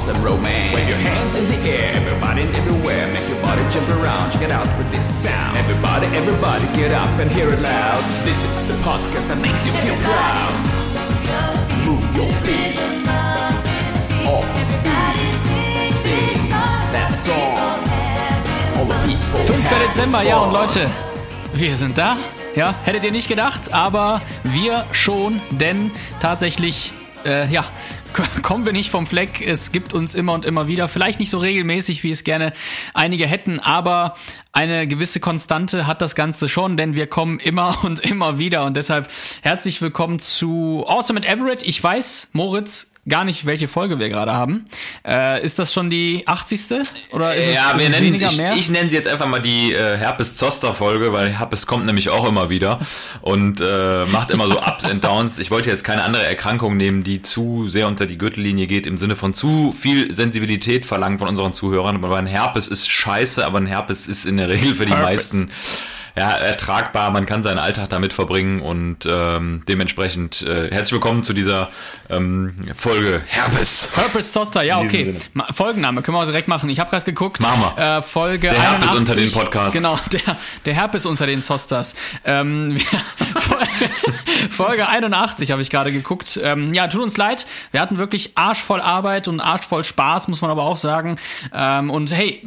awesome romance. Wave your hands in the air, everybody and everywhere. Make your body jump around, check it out with this sound. Everybody, everybody, get up and hear it loud. This is the podcast that makes you feel proud. Move your feet off this beat. Sing that song. All the people. 5. have Dezember, ja und. Leute, wir sind da. Ja, hättet ihr nicht gedacht, aber wir schon, denn tatsächlich, äh, ja, kommen wir nicht vom Fleck. Es gibt uns immer und immer wieder, vielleicht nicht so regelmäßig, wie es gerne einige hätten, aber eine gewisse Konstante hat das Ganze schon, denn wir kommen immer und immer wieder und deshalb herzlich willkommen zu Awesome and Everett. Ich weiß, Moritz, gar nicht, welche Folge wir gerade haben. Äh, ist das schon die 80. Oder ist es, ja, ist wir es nennen, weniger ich, mehr? ich nenne sie jetzt einfach mal die äh, Herpes-Zoster-Folge, weil Herpes kommt nämlich auch immer wieder und äh, macht immer so Ups and Downs. Ich wollte jetzt keine andere Erkrankung nehmen, die zu sehr unter die Gürtellinie geht, im Sinne von zu viel Sensibilität verlangen von unseren Zuhörern. Aber ein Herpes ist scheiße, aber ein Herpes ist in der Regel für die Herpes. meisten ja, ertragbar, man kann seinen Alltag damit verbringen und ähm, dementsprechend äh, herzlich willkommen zu dieser ähm, Folge Herpes. Herpes Zoster, ja, okay. Folgenname können wir auch direkt machen. Ich habe gerade geguckt. Machen wir. Äh, Folge Der Herpes 81. unter den Podcasts. Genau, der, der Herpes unter den Zosters. Ähm, Folge 81 habe ich gerade geguckt. Ähm, ja, tut uns leid. Wir hatten wirklich arschvoll Arbeit und arschvoll Spaß, muss man aber auch sagen. Ähm, und hey,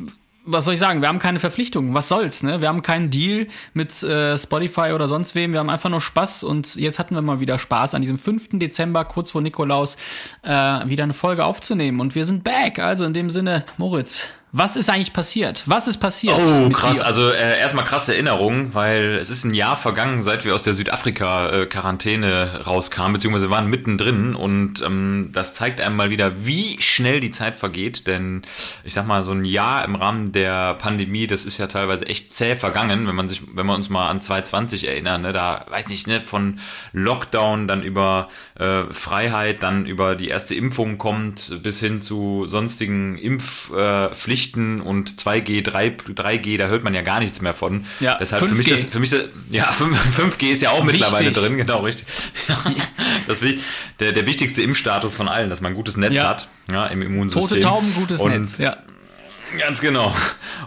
was soll ich sagen? Wir haben keine Verpflichtungen. Was soll's, ne? Wir haben keinen Deal mit äh, Spotify oder sonst wem. Wir haben einfach nur Spaß und jetzt hatten wir mal wieder Spaß, an diesem 5. Dezember, kurz vor Nikolaus, äh, wieder eine Folge aufzunehmen. Und wir sind back. Also in dem Sinne, Moritz, was ist eigentlich passiert? Was ist passiert? Oh, krass. dir? Also äh, erstmal krasse Erinnerung, weil es ist ein Jahr vergangen, seit wir aus der Südafrika-Quarantäne rauskamen, beziehungsweise waren mittendrin und ähm, das zeigt einem mal wieder, wie schnell die Zeit vergeht, denn ich sag mal, so ein Jahr im Rahmen der Pandemie, das ist ja teilweise echt zäh vergangen, wenn man sich, wenn wir uns mal an 2020 erinnern, ne, da weiß ich ne, von Lockdown, dann über äh, Freiheit, dann über die erste Impfung kommt, bis hin zu sonstigen Impfpflichten äh, Pflichten und 2G, 3, 3G, da hört man ja gar nichts mehr von. Ja, Deshalb für mich, 5G. das, für mich das, ja, 5, 5G ist ja auch mittlerweile Wichtig. drin, genau, richtig. das ist der, der wichtigste Impfstatus von allen, dass man ein gutes Netz Ja. hat, ja, im Immunsystem. Tote Tauben, gutes und, Netz. Ja. Ganz genau.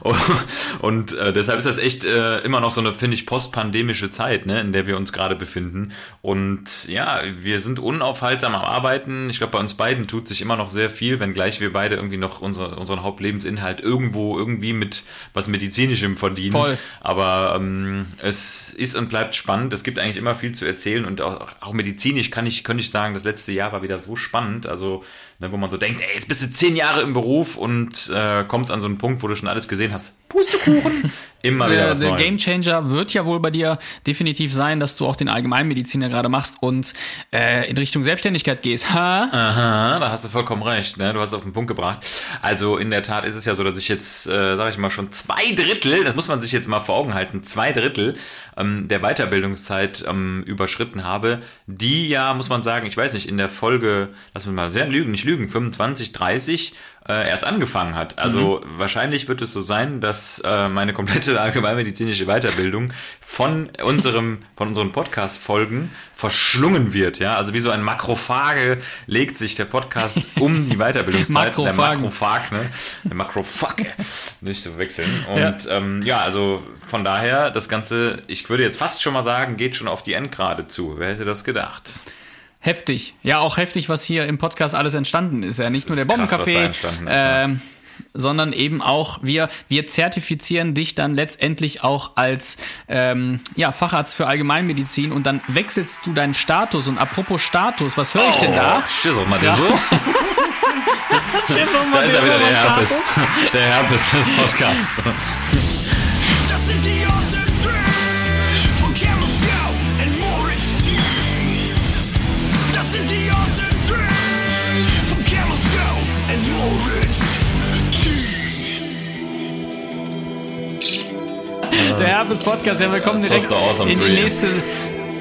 Und äh, deshalb ist das echt äh, immer noch so eine, finde ich, postpandemische Zeit, ne, in der wir uns gerade befinden. Und ja, wir sind unaufhaltsam am Arbeiten. Ich glaube, bei uns beiden tut sich immer noch sehr viel, wenngleich wir beide irgendwie noch unsere, unseren Hauptlebensinhalt irgendwo irgendwie mit was Medizinischem verdienen. Voll. Aber ähm, es ist und bleibt spannend. Es gibt eigentlich immer viel zu erzählen und auch, auch medizinisch kann ich, könnte ich sagen, das letzte Jahr war wieder so spannend. Also, ne, wo man so denkt, ey, jetzt bist du zehn Jahre im Beruf und äh, kommst an so einen Punkt, wo du schon alles gesehen hast. Pustekuchen. Immer wieder Der, was der Neues. Game Changer wird ja wohl bei dir definitiv sein, dass du auch den Allgemeinmediziner gerade machst und äh, in Richtung Selbstständigkeit gehst. Ha? Aha, da hast du vollkommen recht. Ne? Du hast es auf den Punkt gebracht. Also in der Tat ist es ja so, dass ich jetzt, äh, sage ich mal, schon zwei Drittel, das muss man sich jetzt mal vor Augen halten, zwei Drittel ähm, der Weiterbildungszeit ähm, überschritten habe, die ja, muss man sagen, ich weiß nicht, in der Folge, lass mich mal sehr lügen, nicht lügen, 25, 30 äh, erst angefangen hat. Also wahrscheinlich wird es so sein, dass äh, meine komplette allgemeinmedizinische Weiterbildung von unserem, von unseren Podcast-Folgen verschlungen wird. Ja, also wie so ein Makrophage legt sich der Podcast um die Weiterbildungszeit. Der. Makrophag, ne? Der Makrophag, nicht zu wechseln. Und ja. Ähm, ja, also von daher, das Ganze, ich würde jetzt fast schon mal sagen, geht schon auf die Endgrade zu. Wer hätte das gedacht? Heftig. Ja, auch heftig, was hier im Podcast alles entstanden ist. Ja, nicht Das nur der Bombencafé, ja. ähm, sondern eben auch wir, wir zertifizieren dich dann letztendlich auch als ähm, ja, Facharzt für Allgemeinmedizin und dann wechselst du deinen Status. Und apropos Status, was höre ich denn da? Schissel mal Ja. so. Da ist ja wieder der Herpes. Der Herpes des Podcasts. Der Herpes Podcast, ja, wir kommen direkt Awesome in die nächste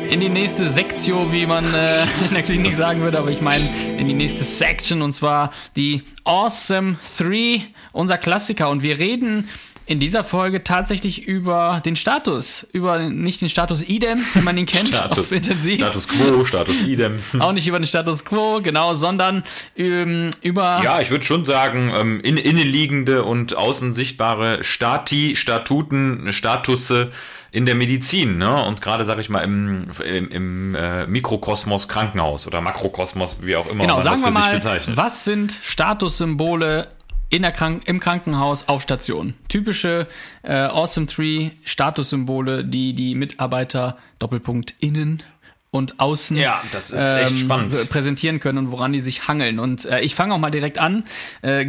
in die nächste Sektio, wie man äh, in der Klinik sagen würde, aber ich meine in die nächste Section und zwar die Awesome 3, unser Klassiker. Und wir reden in dieser Folge tatsächlich über den Status, über nicht den Status idem, wie man ihn kennt, Status, intensiv. Status Quo, Status Idem. Auch nicht über den Status quo, genau, sondern ähm, über Ja, ich würde schon sagen, ähm, in, innenliegende und außen sichtbare Stati, Statuten, Statusse in der Medizin, ne? Und gerade, sage ich mal, im, im, im äh, Mikrokosmos Krankenhaus oder Makrokosmos, wie auch immer Genau, man sagen wir das für sich mal, bezeichnet. was sind Statussymbole in der Krank im Krankenhaus auf Station? Typische äh, Awesome Tree Statussymbole, die die Mitarbeiter Doppelpunkt innen und außen Ja, das ist echt spannend. pr- präsentieren können und woran die sich hangeln. Und äh, ich fange auch mal direkt an. Äh,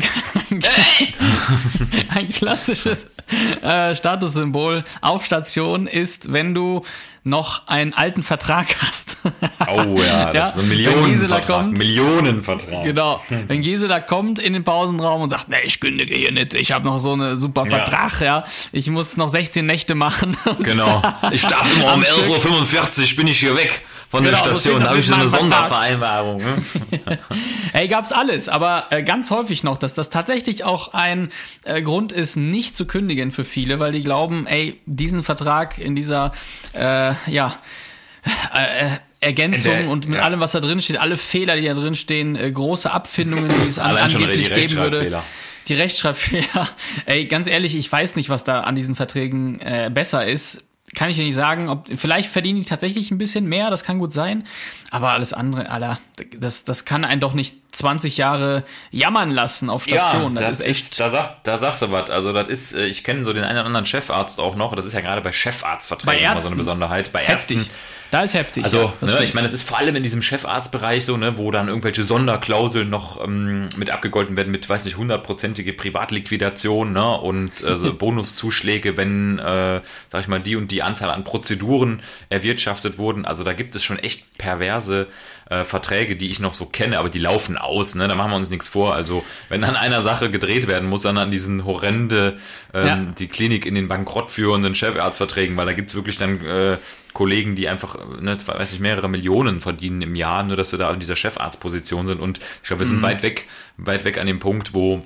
ein klassisches äh, Statussymbol auf Station ist, wenn du noch einen alten Vertrag hast. Oh ja, das ist ein Millionenvertrag. kommt, Millionenvertrag. Genau. Wenn Gisela kommt in den Pausenraum und sagt, nee, ich kündige hier nicht, ich habe noch so eine super Ja. Vertrag, ja. Ich muss noch 16 Nächte machen. Genau. Ich darf immer um Am Stück. 11.45 Uhr bin ich hier weg von Genau, der so Station. Da habe ich so eine. Sondervereinbarung. Ne? Ey, gab's alles, aber äh, ganz häufig noch, dass das tatsächlich auch ein äh, Grund ist, nicht zu kündigen für viele, weil die glauben, ey, diesen Vertrag in dieser, äh, ja, äh, Ergänzung In der- und mit ja. allem, was da drin steht, alle Fehler, die da drin stehen, äh, große Abfindungen, die es an, angeblich geben würde. Die Rechtschreibfehler. Ey, ganz ehrlich, ich weiß nicht, was da an diesen Verträgen äh, besser ist. Kann ich dir nicht sagen. Ob, vielleicht verdienen die tatsächlich ein bisschen mehr, das kann gut sein. Aber alles andere, Alter, das, das kann einen doch nicht 20 Jahre jammern lassen auf Station. Ja, das, ist echt. da, sag, da sagst du was. Also, das ist, äh, ich kenne so den einen oder anderen Chefarzt auch noch. Das ist ja gerade bei Chefarztverträgen Bei immer so Ärzten. eine Besonderheit. Bei heftig. Da ist heftig. Also, ja, das ne, ich meine, es ist vor allem in diesem Chefarztbereich so, ne, wo dann irgendwelche Sonderklauseln noch ähm, mit abgegolten werden, mit, weiß nicht, hundertprozentige Privatliquidation, ne, und äh, so Bonuszuschläge, wenn, äh, sag ich mal, die und die Anzahl an Prozeduren erwirtschaftet wurden. Also da gibt es schon echt perverse äh, Verträge, die ich noch so kenne, aber die laufen aus, ne, da machen wir uns nichts vor. Also, wenn an einer Sache gedreht werden muss, dann an diesen horrende, ähm, Ja. die Klinik in den Bankrott führenden Chefarztverträgen, weil da gibt's wirklich dann äh, Kollegen, die einfach, ne, weiß nicht, mehrere Millionen verdienen im Jahr, nur dass sie da in dieser Chefarztposition sind. Und ich glaube, wir sind weit weg, weit weg an dem Punkt, wo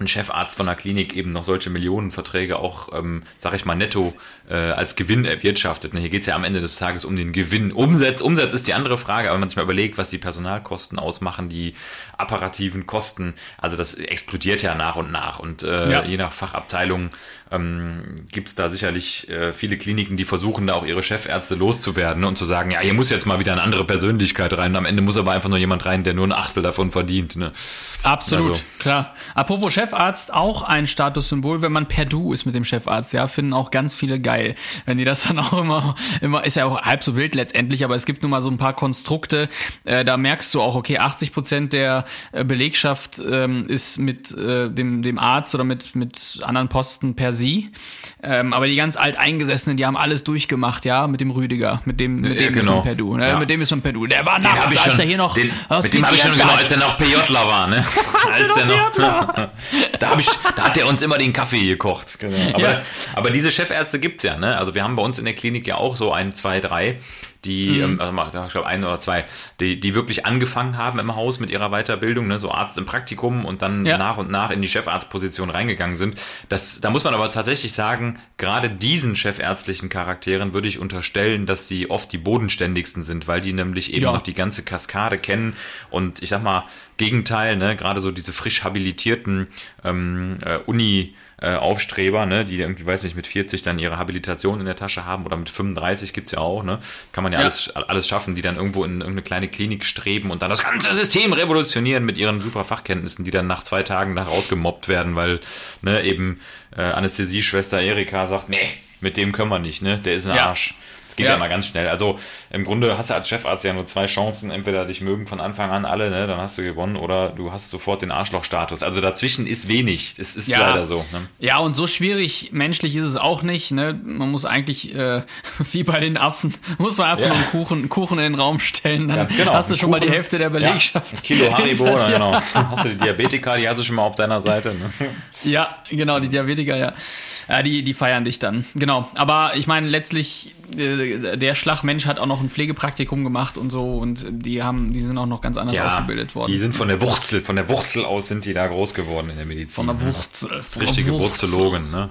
ein Chefarzt von einer Klinik eben noch solche Millionenverträge auch, ähm, sag ich mal, netto äh, als Gewinn erwirtschaftet. Ne, Hier geht's ja am Ende des Tages um den Gewinn. Umsatz, Umsatz ist die andere Frage, aber wenn man sich mal überlegt, was die Personalkosten ausmachen, die apparativen Kosten, also das explodiert ja nach und nach. Und äh, Ja. je nach Fachabteilung ähm, gibt's da sicherlich äh, viele Kliniken, die versuchen, da auch ihre Chefärzte loszuwerden und zu sagen, ja, hier muss jetzt mal wieder eine andere Persönlichkeit rein. Am Ende muss aber einfach nur jemand rein, der nur ein Achtel davon verdient. Ne? Absolut, Also- klar. Apropos Chefarzt, auch ein Statussymbol, wenn man per Du ist mit dem Chefarzt, ja, finden auch ganz viele geil. Wenn die das dann auch immer, immer, ist ja auch halb so wild letztendlich, aber es gibt nun mal so ein paar Konstrukte, äh, da merkst du auch, okay, 80 Prozent der Belegschaft ähm, ist mit äh, dem, dem Arzt oder mit, mit anderen Posten per Sie. Ähm, aber die ganz alteingesessenen, die haben alles durchgemacht, ja, mit dem Rüdiger, mit dem, mit Ja, dem ist genau. man per Du, ne? Ja. mit dem ist man per Du. Der war nachts, als schon, der hier noch den, aus mit dem habe ich schon, genau, als er noch PJler war, ne? als der noch, da, hab ich, da hat der uns immer den Kaffee gekocht. Genau. Aber, Ja. aber diese Chefärzte gibt's ja, ne? Also wir haben bei uns in der Klinik ja auch so ein, zwei, drei, die, Mhm. ähm, also ich glaube ein oder zwei, die, die wirklich angefangen haben im Haus mit ihrer Weiterbildung, ne? so Arzt im Praktikum und dann Ja. nach und nach in die Chefarztposition reingegangen sind. Das, da muss man aber tatsächlich sagen, gerade diesen chefärztlichen Charakteren würde ich unterstellen, dass sie oft die bodenständigsten sind, weil die nämlich eben Ja. noch die ganze Kaskade kennen und ich sag mal, Gegenteil, ne, gerade so diese frisch habilitierten ähm, äh, Uni äh, Aufstreber, ne, die irgendwie, weiß nicht, mit 40 dann ihre Habilitation in der Tasche haben oder mit 35 gibt's ja auch, ne, kann man ja, Ja. Alles, alles schaffen, die dann irgendwo in irgendeine kleine Klinik streben und dann das ganze System revolutionieren mit ihren super Fachkenntnissen, die dann nach zwei Tagen da rausgemobbt werden, weil, ne, eben äh, Anästhesieschwester Erika sagt, nee, mit dem können wir nicht, ne, der ist ein Ja. Arsch. Geht ja. Ja. mal ganz schnell. Also im Grunde hast du als Chefarzt ja nur zwei Chancen. Entweder dich mögen von Anfang an alle, ne, dann hast du gewonnen, oder du hast sofort den Arschlochstatus. Also dazwischen ist wenig. Das ist Ja. leider so. Ne? Ja, und so schwierig menschlich ist es auch nicht. Ne? Man muss eigentlich, äh, wie bei den Affen, muss man einfach Ja. nur einen Kuchen, Kuchen in den Raum stellen. Dann genau. hast du schon mal die Kuchen- Hälfte der Belegschaft. Ja, Kilo Haribo, hinter dir. genau. Hast du die Diabetiker, die hast du schon mal auf deiner Seite. Ne? Ja, genau, die Diabetiker, ja. ja die, die feiern dich dann. Genau. Aber ich meine, letztlich äh, äh, der Schlagmensch hat auch noch ein Pflegepraktikum gemacht und so und die haben, die sind auch noch ganz anders ausgebildet worden. die sind von der Wurzel, von der Wurzel aus sind die da groß geworden in der Medizin. von der ne? Wurzel. Von Richtige der Wurzel. Wurzologen, ne?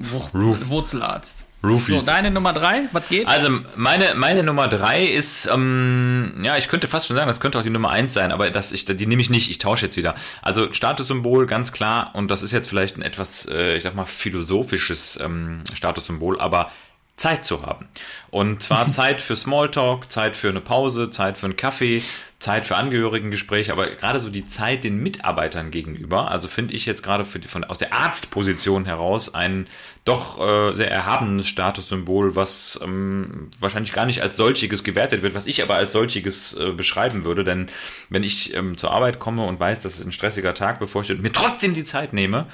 Wurzel, Wurzelarzt. Roofies. So, deine Nummer drei, was geht? Also meine, meine Nummer drei ist, ähm, ja, ich könnte fast schon sagen, das könnte auch die Nummer eins sein, aber das, ich, die nehme ich nicht, ich tausche jetzt wieder. Also Statussymbol, ganz klar, und das ist jetzt vielleicht ein etwas, äh, ich sag mal, philosophisches ähm, Statussymbol, aber Zeit zu haben. Und zwar Zeit für Smalltalk, Zeit für eine Pause, Zeit für einen Kaffee, Zeit für Angehörigengespräche, aber gerade so die Zeit den Mitarbeitern gegenüber, also finde ich jetzt gerade für die, von, aus der Arztposition heraus ein doch äh, sehr erhabenes Statussymbol, was ähm, wahrscheinlich gar nicht als solchiges gewertet wird, was ich aber als solchiges äh, beschreiben würde, denn wenn ich ähm, zur Arbeit komme und weiß, dass ein stressiger Tag bevorsteht, und mir trotzdem die Zeit nehme,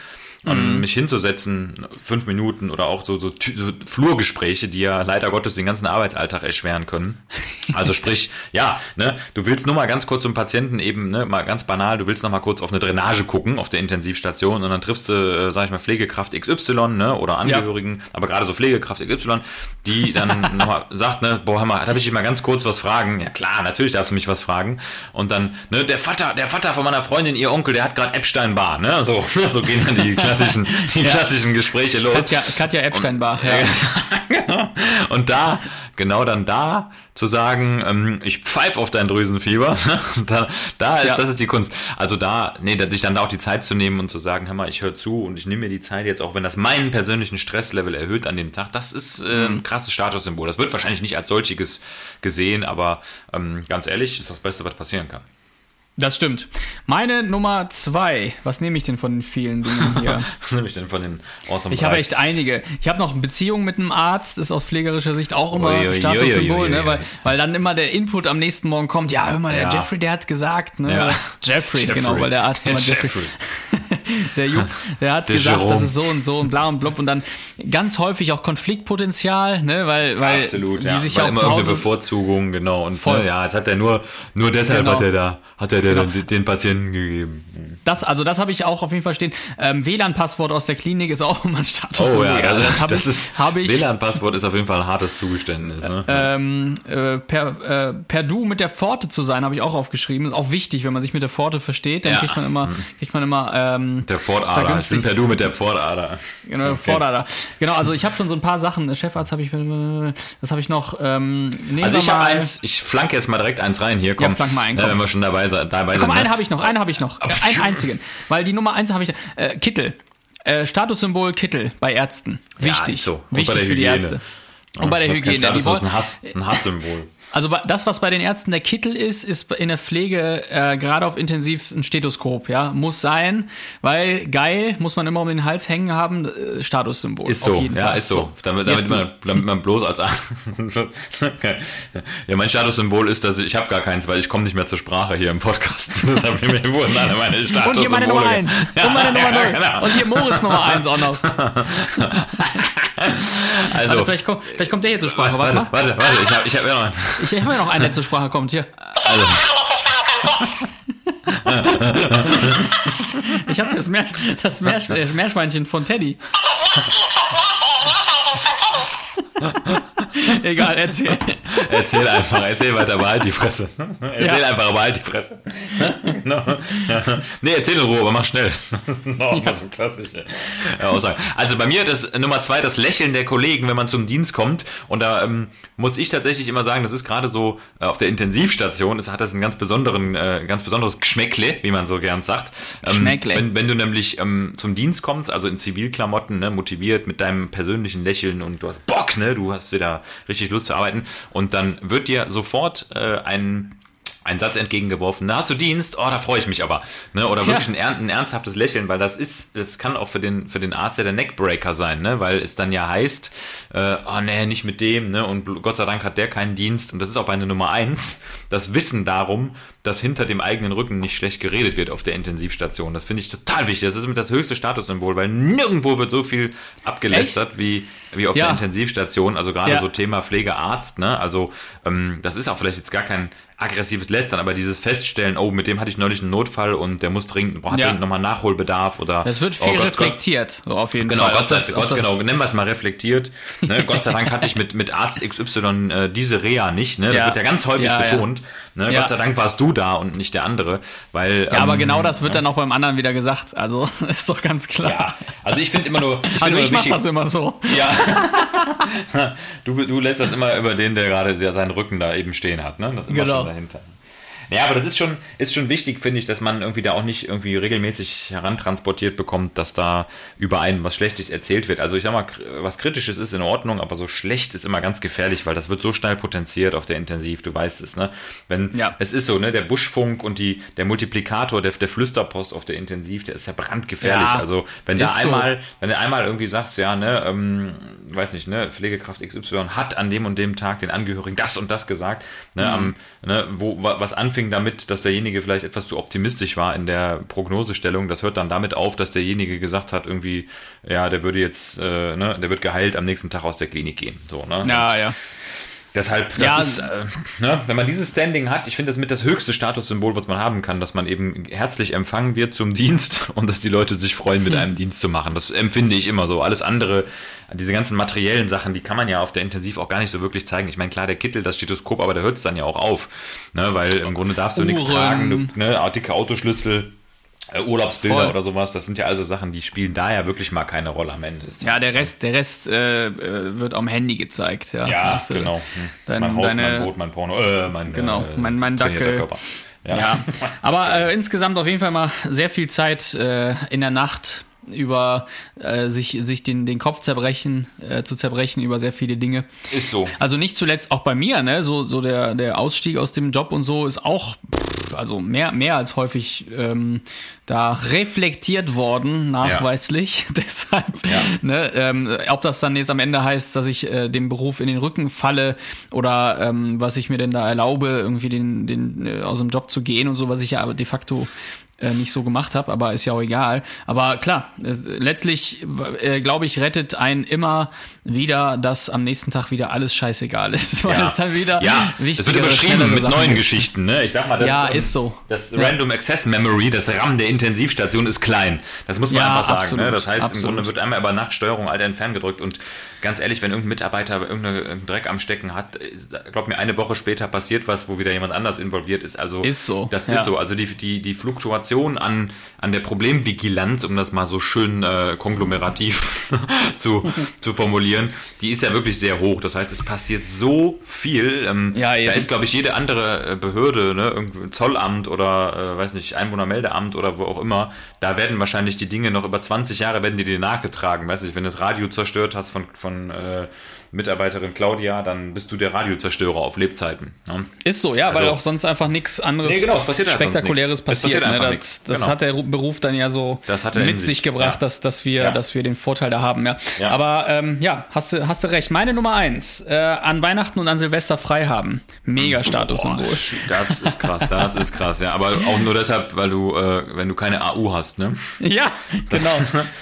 ähm, mich hinzusetzen, fünf Minuten oder auch so, so, so Flurgespräche, die ja leider Gottes den ganzen Arbeitsalltag erschweren können. Also sprich, ja, ne, du willst nur mal ganz kurz zum Patienten eben, ne, mal ganz banal, du willst noch mal kurz auf eine Drainage gucken auf der Intensivstation und dann triffst du, äh, sag ich mal, Pflegekraft XY, ne, oder Angehörigen, aber gerade so Pflegekraft XY, die dann nochmal sagt, ne, boah, hör mal, darf ich dich mal ganz kurz was fragen? Ja klar, natürlich darfst du mich was fragen. Und dann, ne, der Vater, der Vater von meiner Freundin, ihr Onkel, der hat gerade Epstein-Barr, ne, so, so gehen dann die klassischen, die klassischen Gespräche los. Katja, Katja Epstein-Bar. Ja. Genau. Und da, genau dann da zu sagen, ähm, ich pfeife auf dein Drüsenfieber, da, da ist, Ja. das ist die Kunst. Also da, nee, da, sich dann da auch die Zeit zu nehmen und zu sagen, hör mal, ich höre zu und ich nehme mir die Zeit jetzt, auch wenn das meinen persönlichen Stresslevel erhöht an dem Tag, das ist äh, ein krasses Statussymbol. Das wird wahrscheinlich nicht als solchiges gesehen, aber ähm, ganz ehrlich, ist das Beste, was passieren kann. Das stimmt. Meine Nummer zwei, was nehme ich denn von den vielen Dingen hier? Was nehme ich denn von den Awesome Ich habe echt einige. Ich habe noch eine Beziehung mit einem Arzt, ist aus pflegerischer Sicht auch immer Ui, Statussymbol, ne? Weil, weil dann immer der Input am nächsten Morgen kommt, ja, hör mal, der Ja. Jeffrey, der hat gesagt, ne? Ja. Jeffrey, genau, weil der Arzt immer Jeffrey. Jeffrey. Der Jupp, der hat Der gesagt, Jerome. das ist so und so und bla und blub und dann ganz häufig auch Konfliktpotenzial, ne? Weil, weil Absolut, die ja. sich Weil ja auch immer zu irgendeine Hause Bevorzugung, genau. Und Voll. ne, ja, jetzt hat er nur, nur deshalb Genau. hat er da, hat er Genau. den, den Patienten gegeben. Das, also das habe ich auch auf jeden Fall stehen. Ähm, WLAN-Passwort aus der Klinik ist auch immer ein Status. Oh ja, also, das, hab das ich, ist, hab ich WLAN-Passwort ist auf jeden Fall ein hartes Zugeständnis. Ne? ähm, äh, per, äh, per Du mit der Pforte zu sein, habe ich auch aufgeschrieben. Ist auch wichtig, wenn man sich mit der Pforte versteht, dann Ja. kriegt man immer, kriegt man immer ähm, der Pfortader. Ich bin per Du mit der Pfortader. Genau, Okay. Vorder. Genau, also ich habe schon so ein paar Sachen. Chefarzt habe ich, was habe ich noch? Ähm, Also ich habe eins, ich flanke jetzt mal direkt eins rein hier. Komm, Ja, flank mal ein, Ne, komm. wenn wir schon dabei, dabei Komm, sind. einen ne? habe ich noch, einen habe ich noch. Äh, einen einzigen. Weil die Nummer eins habe ich. Äh, Kittel. Äh, Statussymbol Kittel bei Ärzten. Wichtig. ist so. Wichtig für die Hygiene. Ärzte. Und bei der Hygiene. Status, das ist ein, Hass, ein Hasssymbol. Also das, was bei den Ärzten der Kittel ist, ist in der Pflege äh, gerade auf Intensiv ein Stethoskop. Ja, muss sein, weil geil muss man immer um den Hals hängen haben. Äh, Statussymbol. Ist so, ja, Fall. ist so. Damit, damit, man, damit man bloß als Ja, mein Statussymbol ist, dass ich, ich habe gar keins, weil ich komme nicht mehr zur Sprache hier im Podcast. Deshalb mir wurden alle meine Statussymbole. Und hier meine Nummer eins. Ja, Und meine Nummer ja, genau. Und hier Moritz Nummer eins auch noch. Also, Also vielleicht, kommt, vielleicht kommt der hier zur Sprache. Warte warte, mal. warte, warte, ich habe ich hab ja noch einen. Ich habe ja noch einen, der zur Sprache kommt. Hier. Also, Ich habe das, Meer, das Meer, Meerschweinchen von Teddy. Egal, erzähl. erzähl einfach, erzähl weiter, behalt die Fresse. Erzähl Ja. einfach, behalt die Fresse. no. ja. Nee, erzähl in Ruhe, aber mach schnell. no, mal so klassische äh, Aussagen. Also bei mir das Nummer zwei, das Lächeln der Kollegen, wenn man zum Dienst kommt. Und da ähm, muss ich tatsächlich immer sagen, das ist gerade so äh, auf der Intensivstation, es hat das einen ganz besonderen, äh, ganz besonderes Geschmäckle, wie man so gern sagt. Ähm, Geschmäckle. Wenn, wenn du nämlich ähm, zum Dienst kommst, also in Zivilklamotten, ne, motiviert mit deinem persönlichen Lächeln und du hast Bock, ne, du hast wieder richtig Lust zu arbeiten und dann wird dir sofort äh, ein ein Satz entgegengeworfen, na, hast du Dienst? Oh, da freue ich mich aber. Ne? Oder wirklich ein, ern- ein ernsthaftes Lächeln, weil das ist, das kann auch für den, für den Arzt ja der Neckbreaker sein, ne? weil es dann ja heißt, äh, oh nee, nicht mit dem, ne? und Gott sei Dank hat der keinen Dienst. Und das ist auch bei einer Nummer eins, das Wissen darum, dass hinter dem eigenen Rücken nicht schlecht geredet wird auf der Intensivstation. Das finde ich total wichtig. Das ist mit das höchste Statussymbol, weil nirgendwo wird so viel abgelästert wie wie auf Ja. der Intensivstation, also gerade Ja. so Thema Pflegearzt, ne? Also ähm, das ist auch vielleicht jetzt gar kein aggressives Lästern, aber dieses Feststellen, oh, mit dem hatte ich neulich einen Notfall und der muss dringend, hat Ja. dringend nochmal Nachholbedarf oder Es wird oh viel Gott, reflektiert, so auf jeden Genau, Fall. Gott sei, das- ob Gott, das- genau, nennen wir es mal reflektiert. Ne? Gott sei Dank hatte ich mit, mit Arzt XY äh, diese Reha nicht. Ne? Das wird ja ganz häufig betont. Ne? Ja. Gott sei Dank warst du da und nicht der andere. Weil, Ja, aber ähm, genau das wird dann auch beim anderen wieder gesagt. Also ist doch ganz klar. Ja, also ich finde immer nur. Ich also ich mache das immer so. Ja. du, du lässt das immer über den, der gerade seinen Rücken da eben stehen hat, ne? Das ist immer Genau. schon dahinter. Ja, aber das ist schon, ist schon wichtig, finde ich, dass man irgendwie da auch nicht irgendwie regelmäßig herantransportiert bekommt, dass da über einen was Schlechtes erzählt wird. Also ich sag mal, was Kritisches ist in Ordnung, aber so schlecht ist immer ganz gefährlich, weil das wird so schnell potenziert auf der Intensiv, du weißt es, ne? Wenn, Ja. es ist so, ne, der Buschfunk und die, der Multiplikator, der, der Flüsterpost auf der Intensiv, der ist ja brandgefährlich. Ja, also wenn da ist so. einmal wenn du einmal irgendwie sagst, ja, ne, ähm, weiß nicht, ne, Pflegekraft XY hat an dem und dem Tag den Angehörigen das und das gesagt, ne, Mhm. am, ne, wo, wa- was anfing damit, dass derjenige vielleicht etwas zu optimistisch war in der Prognosestellung, das hört dann damit auf, dass derjenige gesagt hat, irgendwie, ja, der würde jetzt, äh, ne, der wird geheilt am nächsten Tag aus der Klinik gehen, so, ne. Ja, ja. Deshalb, das Ja, ist, äh, ne, wenn man dieses Standing hat, ich finde das mit das höchste Statussymbol, was man haben kann, dass man eben herzlich empfangen wird zum Dienst und dass die Leute sich freuen, Hm. mit einem Dienst zu machen. Das empfinde ich immer so. Alles andere, diese ganzen materiellen Sachen, die kann man ja auf der Intensiv auch gar nicht so wirklich zeigen. Ich meine, klar, der Kittel, das Stethoskop, aber da hört es dann ja auch auf. Ne, weil im Grunde darfst du nichts tragen, du, ne, dicke Autoschlüssel. Äh, Urlaubsbilder Voll. oder sowas, das sind ja also Sachen, die spielen da ja wirklich mal keine Rolle am Ende. Ja, der Tages. Rest, der Rest äh, äh, wird am Handy gezeigt. Ja, Ja, genau. Hm. Dein, mein Haus, deine, mein Boot, mein Porno, äh, mein, Genau, äh, mein- mein Dackel. Körper. Ja, aber äh, insgesamt auf jeden Fall mal sehr viel Zeit in der Nacht über äh, sich, sich den, den Kopf zerbrechen, äh, zu zerbrechen über sehr viele Dinge. Ist so. Also nicht zuletzt auch bei mir, ne? So, so der, der Ausstieg aus dem Job und so ist auch, pff, also mehr, mehr als häufig ähm, da reflektiert worden, nachweislich. Deshalb, Ja. ne, ähm, ob das dann jetzt am Ende heißt, dass ich äh, dem Beruf in den Rücken falle oder ähm, was ich mir denn da erlaube, irgendwie den, den äh, aus dem Job zu gehen und so, was ich ja aber de facto äh, nicht so gemacht habe, aber ist ja auch egal. Aber klar, äh, letztlich äh, glaube ich, rettet einen immer wieder, dass am nächsten Tag wieder alles scheißegal ist, weil Ja. es dann wieder ja, das wird überschrieben mit neuen gibt. Geschichten, ne? Ich sag mal, das Ja, ist so. Das Ja. Random Access Memory, das RAM der Intensivstation ist klein. Das muss man Ja, einfach sagen. absolut, ne? Das heißt, absolut. im Grunde wird einmal über Nacht Steuerung Alter entfernt gedrückt und ganz ehrlich, wenn irgendein Mitarbeiter irgendeinen irgendeinen Dreck am Stecken hat, äh, glaub mir, eine Woche später passiert was, wo wieder jemand anders involviert ist. Also Ist so, Das ist so. Also die, die, die Fluktuation an, an der Problemvigilanz, um das mal so schön äh, konglomerativ zu, zu formulieren, die ist ja wirklich sehr hoch. Das heißt, es passiert so viel. Ähm, Ja, da ist, glaube ich, jede andere äh, Behörde, ne, Zollamt oder, äh, weiß nicht, Einwohnermeldeamt oder wo auch immer, da werden wahrscheinlich die Dinge noch über 20 Jahre werden die dir nachgetragen. Weißt du, wenn du das Radio zerstört hast von, von äh, Mitarbeiterin Claudia, dann bist du der Radiozerstörer auf Lebzeiten. Ne? Ist so, ja, weil Also- auch sonst einfach nichts anderes Nee, genau, passiert Spektakuläres passiert. passiert ne? Das, das genau. hat der Beruf dann ja so mit sich, sich gebracht, ja. dass, dass, wir, Ja. dass wir den Vorteil da haben. Ja. Ja. Aber ähm, ja, hast du, hast du recht. Meine Nummer eins, äh, an Weihnachten und an Silvester frei haben. Mega Statussymbol. Das ist krass, das ist krass, ja. Aber auch nur deshalb, weil du, äh, wenn du keine AU hast, ne? Ja, genau,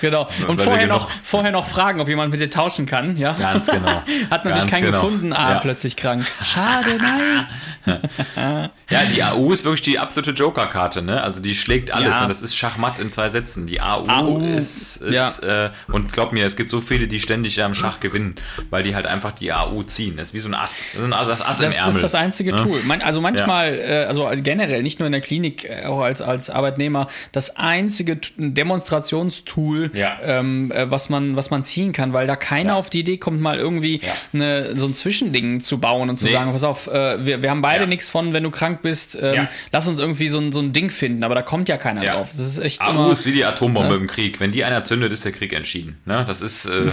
genau. Und Weil vorher noch, vorher noch fragen, ob jemand mit dir tauschen kann, ja. Ganz genau. Hat man sich Ganz keinen genau. gefunden, ah, Ja. plötzlich krank. Schade, nein. Ja, die AU ist wirklich die absolute Joker-Karte, ne? Also die schlägt alles. Ja. Ne? Das ist Schachmatt in zwei Sätzen. Die AU, AU, ist, ist äh, und glaub mir, es gibt so viele, die ständig am Schach gewinnen, weil die halt einfach die AU ziehen. Das ist wie so ein Ass. Das ist Ass, das ist das einzige ne? Tool. Man, also manchmal, äh, also generell, nicht nur in der Klinik, äh, auch als, als Arbeitnehmer, das einzige Demonstrationstool, Ja. ähm, äh, was, man, was man ziehen kann, weil da keiner auf die Idee kommt, mal irgendwie Ja. eine, so ein Zwischending zu bauen und zu Nee. sagen, pass auf, äh, wir, wir haben beide Ja. nichts von, wenn du krank bist, ähm, Ja. lass uns irgendwie so ein, so ein Ding finden, aber da kommt ja keiner drauf. Das ist echt AU immer, ist wie die Atombombe im Krieg. Wenn die einer zündet, ist der Krieg entschieden. Ne? Das ist, äh, ne?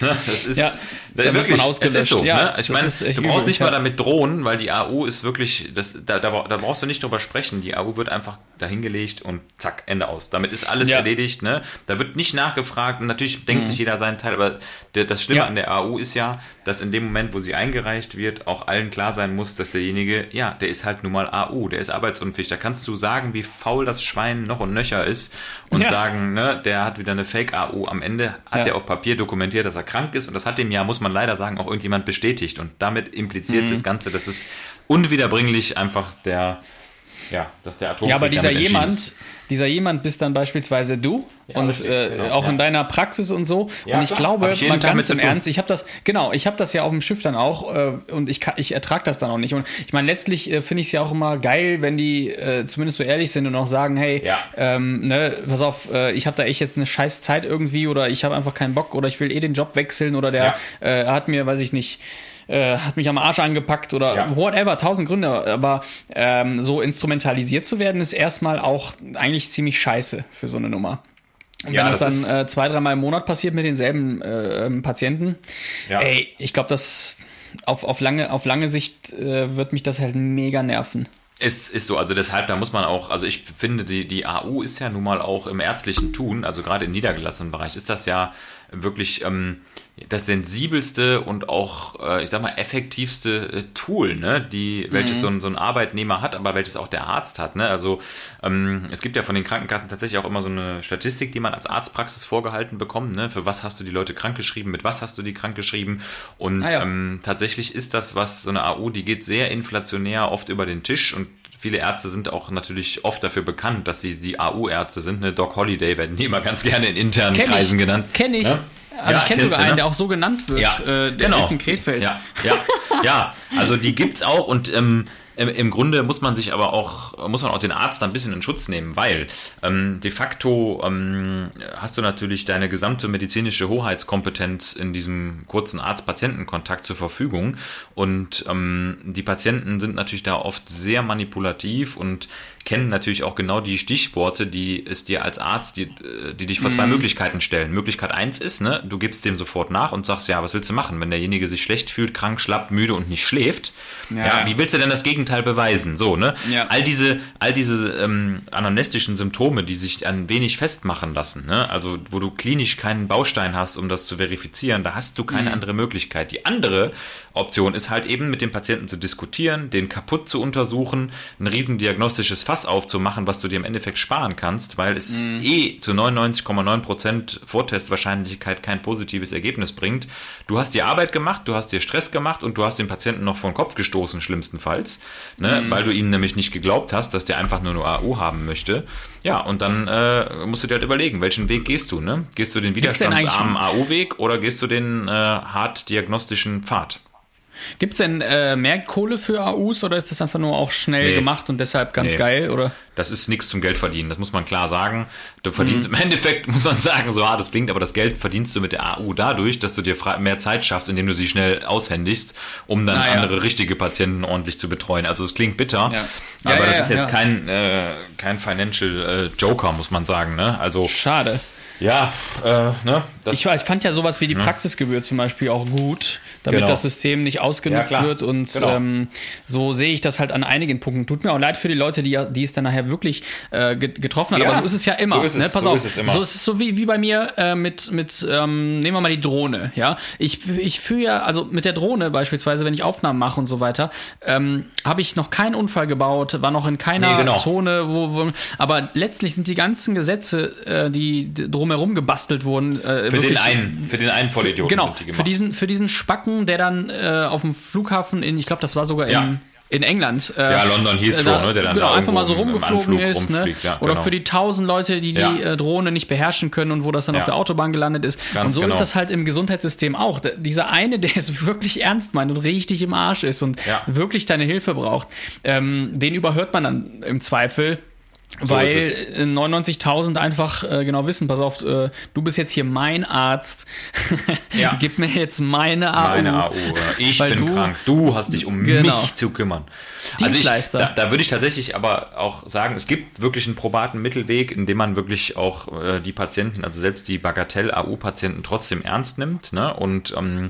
das ist Ja. Da wird wirklich, es ist so. Ne? Ich meine, du brauchst übel, nicht mal damit drohen, weil die AU ist wirklich, das, da, da, da brauchst du nicht drüber sprechen. Die AU wird einfach dahingelegt und zack, Ende aus. Damit ist alles erledigt. Ne? Da wird nicht nachgefragt und natürlich denkt sich jeder seinen Teil, aber das Schlimme an der AU ist ja, ja, dass in dem Moment, wo sie eingereicht wird, auch allen klar sein muss, dass derjenige, ja, der ist halt nun mal AU, der ist arbeitsunfähig. Da kannst du sagen, wie faul das Schwein noch und nöcher ist und Ja. sagen, ne, der hat wieder eine Fake-AU. Am Ende hat Ja. er auf Papier dokumentiert, dass er krank ist und das hat dem ja, muss man leider sagen, auch irgendjemand bestätigt. Und damit impliziert Mhm. das Ganze, dass es unwiederbringlich einfach der, ja, dass der Atomkrieg Ja, aber dieser jemand, dieser jemand bist dann beispielsweise du und richtig, äh, genau, auch ja. in deiner Praxis und so. Ja, und ich klar, glaube, ich Tag mit ganz im. Ernst, ich habe das, genau, ich habe das ja auf dem Schiff dann auch äh, und ich, ich ertrage das dann auch nicht. Und ich meine, letztlich äh, finde ich es ja auch immer geil, wenn die äh, zumindest so ehrlich sind und auch sagen, hey, Ja. ähm, ne, pass auf, äh, ich habe da echt jetzt eine scheiß Zeit irgendwie oder ich habe einfach keinen Bock oder ich will eh den Job wechseln oder der äh, hat mir, weiß ich nicht, äh, hat mich am Arsch angepackt oder Ja. whatever, tausend Gründe. Aber ähm, so instrumentalisiert zu werden, ist erstmal auch eigentlich ziemlich scheiße für so eine Nummer. Und Ja, wenn das, das dann äh, zwei, dreimal im Monat passiert mit denselben äh, ähm, Patienten, Ja. ey, ich glaube, das auf, auf, lange, auf lange Sicht äh, wird mich das halt mega nerven. Es ist so, also deshalb, da muss man auch, also ich finde, die, die AU ist ja nun mal auch im ärztlichen Tun, also gerade im niedergelassenen Bereich, ist das ja wirklich ähm, das sensibelste und auch, äh, ich sag mal, effektivste äh, Tool, ne, die, welches so, ein, so ein Arbeitnehmer hat, aber welches auch der Arzt hat. Ne? Also ähm, es gibt ja von den Krankenkassen tatsächlich auch immer so eine Statistik, die man als Arztpraxis vorgehalten bekommt. Ne? Für was hast du die Leute krankgeschrieben, mit was hast du die krankgeschrieben? Und Ah ja. ähm, tatsächlich ist das, was so eine AU, die geht sehr inflationär oft über den Tisch und viele Ärzte sind auch natürlich oft dafür bekannt, dass sie die AU-Ärzte sind. Ne? Doc Holiday werden die immer ganz gerne in internen Kenn Kreisen ich, genannt. Kenn ich. Ja? Also Ja, ich kenne sogar einen, ne? der auch so genannt wird. Ja, äh, der genau. ist in Krefeld. Ja, ja, ja. Also die gibt's auch und ähm, im, im Grunde muss man sich aber auch, muss man auch den Arzt ein bisschen in Schutz nehmen, weil ähm, de facto ähm, hast du natürlich deine gesamte medizinische Hoheitskompetenz in diesem kurzen Arzt-Patienten-Kontakt zur Verfügung. Und ähm, die Patienten sind natürlich da oft sehr manipulativ und kennen natürlich auch genau die Stichworte, die es dir als Arzt, die, äh, die dich vor Mhm. zwei Möglichkeiten stellen. Möglichkeit eins ist, ne, du gibst dem sofort nach und sagst, ja, was willst du machen, wenn derjenige sich schlecht fühlt, krank, schlapp, müde und nicht schläft? Ja, Ja. wie willst du denn das Gegenteil beweisen? So, ne? Ja. All diese, all diese ähm, anamnestischen Symptome, die sich ein wenig festmachen lassen, ne? Also, wo du klinisch keinen Baustein hast, um das zu verifizieren, da hast du keine Mhm. andere Möglichkeit. Die andere Option ist halt eben mit dem Patienten zu diskutieren, den kaputt zu untersuchen, ein riesen diagnostisches Fass aufzumachen, was du dir im Endeffekt sparen kannst, weil es Mhm. eh zu 99,9% Vortestwahrscheinlichkeit kein positives Ergebnis bringt. Du hast dir Arbeit gemacht, du hast dir Stress gemacht und du hast den Patienten noch vor den Kopf gestoßen, schlimmstenfalls, ne? Mhm. weil du ihm nämlich nicht geglaubt hast, dass der einfach nur eine AU haben möchte. Ja, und dann äh, musst du dir halt überlegen, welchen Weg gehst du, ne? Gehst du den widerstandsarmen AU-Weg oder gehst du den äh, hart diagnostischen Pfad? Gibt es denn äh, mehr Kohle für AUs oder ist das einfach nur auch schnell Nee. gemacht und deshalb ganz Nee. geil? Oder? Das ist nichts zum Geld verdienen, das muss man klar sagen. Du verdienst Mhm. im Endeffekt, muss man sagen, so hart es klingt, aber das Geld verdienst du mit der AU dadurch, dass du dir mehr Zeit schaffst, indem du sie schnell aushändigst, um dann Ah, ja. andere richtige Patienten ordentlich zu betreuen. Also es klingt bitter, Ja. aber Ja, ja, das ist jetzt ja. kein, äh, kein Financial äh, Joker, muss man sagen. Ne? Also Schade. Ja, äh, ne? Ich, ich fand ja sowas wie die Praxisgebühr zum Beispiel auch gut, damit Genau. das System nicht ausgenutzt Ja, wird. Und Genau. ähm, so sehe ich das halt an einigen Punkten. Tut mir auch leid für die Leute, die, die es dann nachher wirklich äh, get- getroffen hat. Ja, Aber so ist es ja immer. so ist es, ne? Pass so auf, ist es immer. so ist es so wie, wie bei mir äh, mit, mit ähm, nehmen wir mal die Drohne. Ja, ich, ich führe ja, also mit der Drohne beispielsweise, wenn ich Aufnahmen mache und so weiter, ähm, habe ich noch keinen Unfall gebaut, war noch in keiner Nee, genau. Zone, wo, wo, aber letztlich sind die ganzen Gesetze, äh, die drumherum gebastelt wurden, äh, für, den wirklich- einen, für den einen Vollidioten Genau, sind die für diesen, für diesen Spacken, der dann äh, auf dem Flughafen in, ich glaube, das war sogar Ja. in, in England. Äh, Ja, London Heathrow, da- ne, der dann genau, da einfach mal so rumgeflogen ist. Ne? ja, Oder genau. für die tausend Leute, die die Ja. äh, Drohne nicht beherrschen können und wo das dann auf der Autobahn gelandet ist. Ganz und so genau. ist das halt im Gesundheitssystem auch. Dieser eine, der es wirklich ernst meint und richtig im Arsch ist und wirklich deine Hilfe braucht, ähm, den überhört man dann im Zweifel. So Weil äh, 99.000 einfach äh, genau wissen, pass auf, äh, du bist jetzt hier mein Arzt, Ja. gib mir jetzt meine AU. Meine AU. Ich bin du- krank. Du hast dich um Genau. mich zu kümmern. Dienstleister. Also ich, da, da würde ich tatsächlich aber auch sagen, es gibt wirklich einen probaten Mittelweg, in dem man wirklich auch äh, die Patienten, also selbst die Bagatell-AU-Patienten trotzdem ernst nimmt ne? und ähm,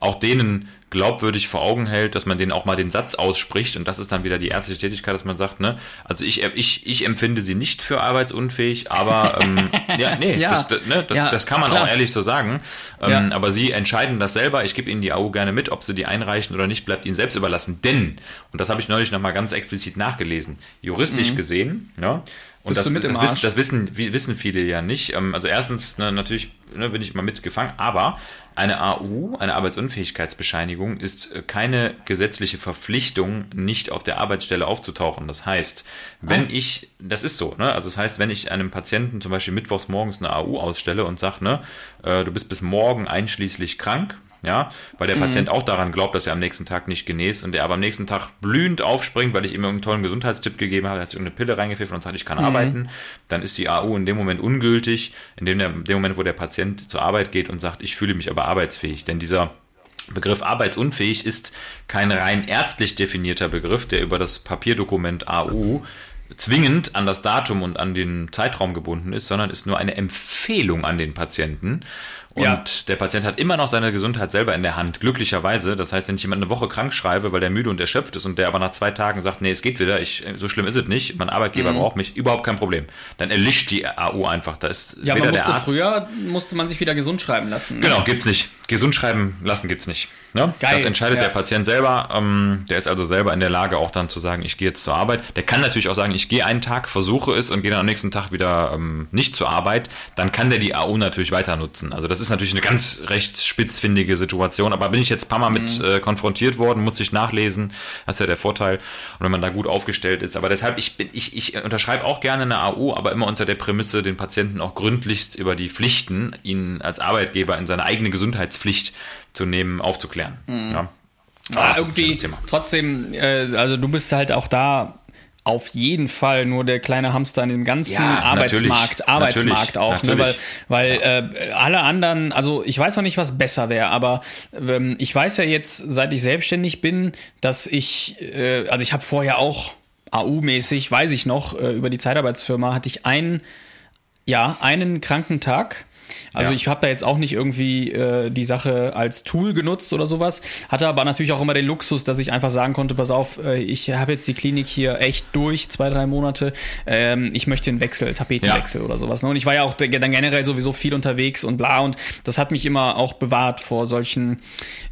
auch denen glaubwürdig vor Augen hält, dass man denen auch mal den Satz ausspricht und das ist dann wieder die ärztliche Tätigkeit, dass man sagt, ne, also ich, ich, ich empfinde sie nicht für arbeitsunfähig, aber ähm, ja, nee, Ja. Das, ne, das, Ja, das kann man klar. auch ehrlich so sagen. Ähm, Ja. Aber sie entscheiden das selber. Ich gebe ihnen die AU gerne mit, ob sie die einreichen oder nicht, bleibt ihnen selbst überlassen. Denn, und das habe ich neulich nochmal ganz explizit nachgelesen, juristisch gesehen, ja, und. Bist das, du mit im das, wissen, das wissen, wissen viele ja nicht. Ähm, Also erstens, ne, natürlich ne, bin ich mal mitgefangen, aber eine AU, eine Arbeitsunfähigkeitsbescheinigung, ist äh, keine gesetzliche Verpflichtung, nicht auf der Arbeitsstelle aufzutauchen. Das heißt, wenn Ah. ich, das ist so, ne? Also das heißt, wenn ich einem Patienten zum Beispiel mittwochs morgens eine AU ausstelle und sage, ne, äh, du bist bis morgen einschließlich krank, ja, weil Mhm. der Patient auch daran glaubt, dass er am nächsten Tag nicht genäst und er aber am nächsten Tag blühend aufspringt, weil ich ihm irgendeinen tollen Gesundheitstipp gegeben habe, er hat sich irgendeine Pille reingepfiffen und sagt, ich kann Mhm. arbeiten, dann ist die AU in dem Moment ungültig, in dem, der, in dem Moment, wo der Patient zur Arbeit geht und sagt, ich fühle mich aber arbeitsfähig, denn dieser Begriff arbeitsunfähig ist kein rein ärztlich definierter Begriff, der über das Papierdokument AU zwingend an das Datum und an den Zeitraum gebunden ist, sondern ist nur eine Empfehlung an den Patienten. Und Ja. der Patient hat immer noch seine Gesundheit selber in der Hand, glücklicherweise. Das heißt, wenn ich jemand eine Woche krank schreibe, weil der müde und erschöpft ist und der aber nach zwei Tagen sagt, nee, es geht wieder, ich, so schlimm ist es nicht, mein Arbeitgeber Mhm. braucht mich, überhaupt kein Problem. Dann erlischt die AU einfach. Da ist Ja, man der musste Arzt früher, musste man sich wieder gesund schreiben lassen. ne? Genau, gibt's nicht. Gesund schreiben lassen gibt's nicht. Ne? Geil, Das entscheidet ja. der Patient selber. Ähm, der ist also selber in der Lage, auch dann zu sagen, ich gehe jetzt zur Arbeit. Der kann natürlich auch sagen, ich gehe einen Tag, versuche es und gehe dann am nächsten Tag wieder ähm, nicht zur Arbeit. Dann kann der die AU natürlich weiter nutzen. Also das ist natürlich eine ganz recht spitzfindige Situation. Aber bin ich jetzt ein paar Mal mit Mhm. äh, konfrontiert worden, muss ich nachlesen. Das ist ja der Vorteil. Und wenn man da gut aufgestellt ist. Aber deshalb, ich, bin, ich, ich unterschreibe auch gerne eine AU, aber immer unter der Prämisse, den Patienten auch gründlichst über die Pflichten, ihn als Arbeitgeber in seine eigene Gesundheitspflicht zu nehmen, aufzuklären. Ja. Aber ein irgendwie trotzdem, äh, also du bist halt auch da auf jeden Fall nur der kleine Hamster in dem ganzen Ja, Arbeitsmarkt, natürlich, Arbeitsmarkt natürlich, auch, ne? weil, natürlich. weil äh, alle anderen, also ich weiß noch nicht, was besser wäre, aber ähm, ich weiß ja jetzt, seit ich selbstständig bin, dass ich, äh, also ich habe vorher auch AU-mäßig, weiß ich noch, äh, über die Zeitarbeitsfirma hatte ich einen, ja, einen kranken Tag. Also Ja. ich habe da jetzt auch nicht irgendwie äh, die Sache als Tool genutzt oder sowas, hatte aber natürlich auch immer den Luxus, dass ich einfach sagen konnte, pass auf, äh, ich habe jetzt die Klinik hier echt durch, zwei, drei Monate, ähm, ich möchte einen Wechsel, Tapetenwechsel oder sowas. Ne? Und ich war ja auch dann generell sowieso viel unterwegs und bla und das hat mich immer auch bewahrt vor solchen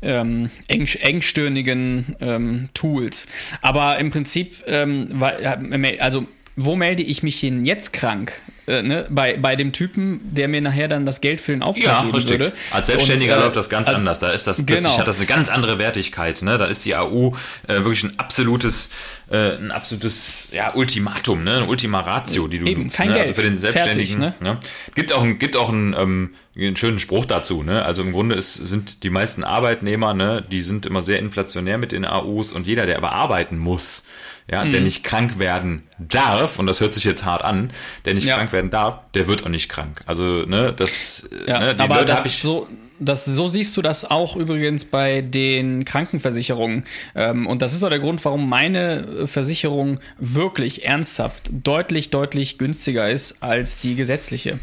ähm, eng, engstirnigen ähm, Tools. Aber im Prinzip, ähm, ja, also wo melde ich mich hin jetzt krank? Äh, ne? bei, bei dem Typen, der mir nachher dann das Geld für den Auftrag Ja, geben richtig. würde. Als Selbstständiger Und, äh, läuft das ganz als- anders. Da ist das plötzlich Genau. hat das eine ganz andere Wertigkeit. Ne? Da ist die AU äh, wirklich ein absolutes, äh, ein absolutes ja, Ultimatum, ne? Eine Ultima Ratio, die du Eben, nutzt. kein ne? Geld. Also für den Selbstständigen. Fertig, ne? Gibt auch, ein, gibt auch einen, ähm, einen schönen Spruch dazu. Ne? Also im Grunde ist, sind die meisten Arbeitnehmer, ne, die sind immer sehr inflationär mit den AUs und jeder, der aber arbeiten muss, ja, Mhm. der nicht krank werden darf, und das hört sich jetzt hart an, der nicht Ja. krank werden darf, der wird auch nicht krank. Also, ne, das, Ja, ne, die aber Leute das, habe ich. so, das, so siehst du das auch übrigens bei den Krankenversicherungen. Ähm, und das ist auch der Grund, warum meine äh, Versicherung wirklich ernsthaft deutlich, deutlich günstiger ist als die gesetzliche.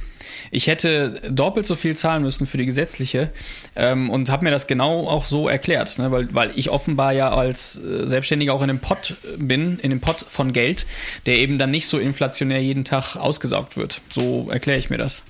Ich hätte doppelt so viel zahlen müssen für die gesetzliche ähm, und habe mir das genau auch so erklärt, ne? weil, weil ich offenbar ja als äh, Selbstständiger auch in dem Pott bin, in dem Pott von Geld, der eben dann nicht so inflationär jeden Tag ausgesaugt wird. So erkläre ich mir das.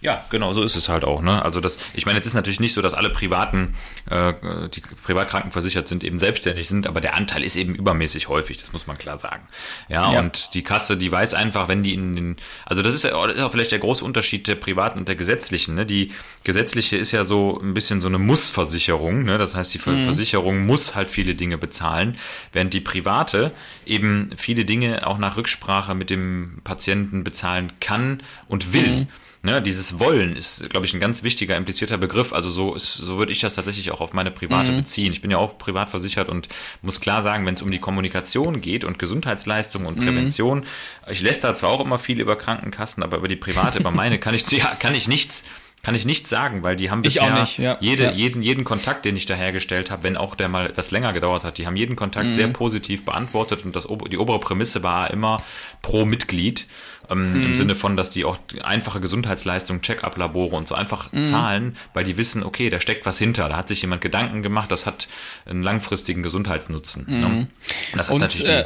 Ja, genau, so ist es halt auch. Ne? Also das, ich meine, jetzt ist natürlich nicht so, dass alle privaten, äh, die privat krankenversichert sind, eben selbstständig sind, aber der Anteil ist eben übermäßig häufig, das muss man klar sagen. Ja, Ja. und die Kasse, die weiß einfach, wenn die in den, also das ist ja das ist auch vielleicht der große Unterschied der privaten und der gesetzlichen. Ne? Die gesetzliche ist ja so ein bisschen so eine Mussversicherung, ne? das heißt, die Ver- Versicherung muss halt viele Dinge bezahlen, während die private eben viele Dinge auch nach Rücksprache mit dem Patienten bezahlen kann und will. Ne, dieses Wollen ist, glaube ich, ein ganz wichtiger implizierter Begriff. Also so ist, so würde ich das tatsächlich auch auf meine private beziehen. Ich bin ja auch privat versichert und muss klar sagen, wenn es um die Kommunikation geht und Gesundheitsleistung und Prävention, ich lässt da zwar auch immer viel über Krankenkassen, aber über die private, über meine kann ich, ja, kann ich nichts Kann ich nicht sagen, weil die haben bisher nicht, ja. Jede, Ja. jeden, jeden Kontakt, den ich da hergestellt habe, wenn auch der mal etwas länger gedauert hat, die haben jeden Kontakt Mhm. sehr positiv beantwortet und das, die obere Prämisse war immer pro Mitglied. Ähm, Mhm. Im Sinne von, dass die auch einfache Gesundheitsleistung, Check-up-Labore und so einfach Mhm. zahlen, weil die wissen, okay, da steckt was hinter, da hat sich jemand Gedanken gemacht, das hat einen langfristigen Gesundheitsnutzen. Ne? Und das hat Mhm. Und, natürlich äh,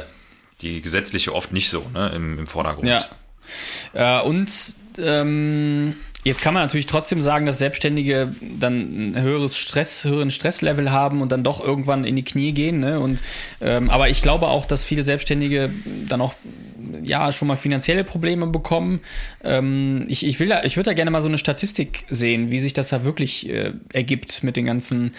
die, die gesetzliche oft nicht so ne, im, im Vordergrund. Ja. Äh, und ähm, jetzt kann man natürlich trotzdem sagen, dass Selbstständige dann ein höheres Stress, höheren Stresslevel haben und dann doch irgendwann in die Knie gehen. Ne? Und, ähm, aber ich glaube auch, dass viele Selbstständige dann auch ja schon mal finanzielle Probleme bekommen. Ähm, ich, ich will da, ich würde da gerne mal so eine Statistik sehen, wie sich das da wirklich äh, ergibt mit den ganzen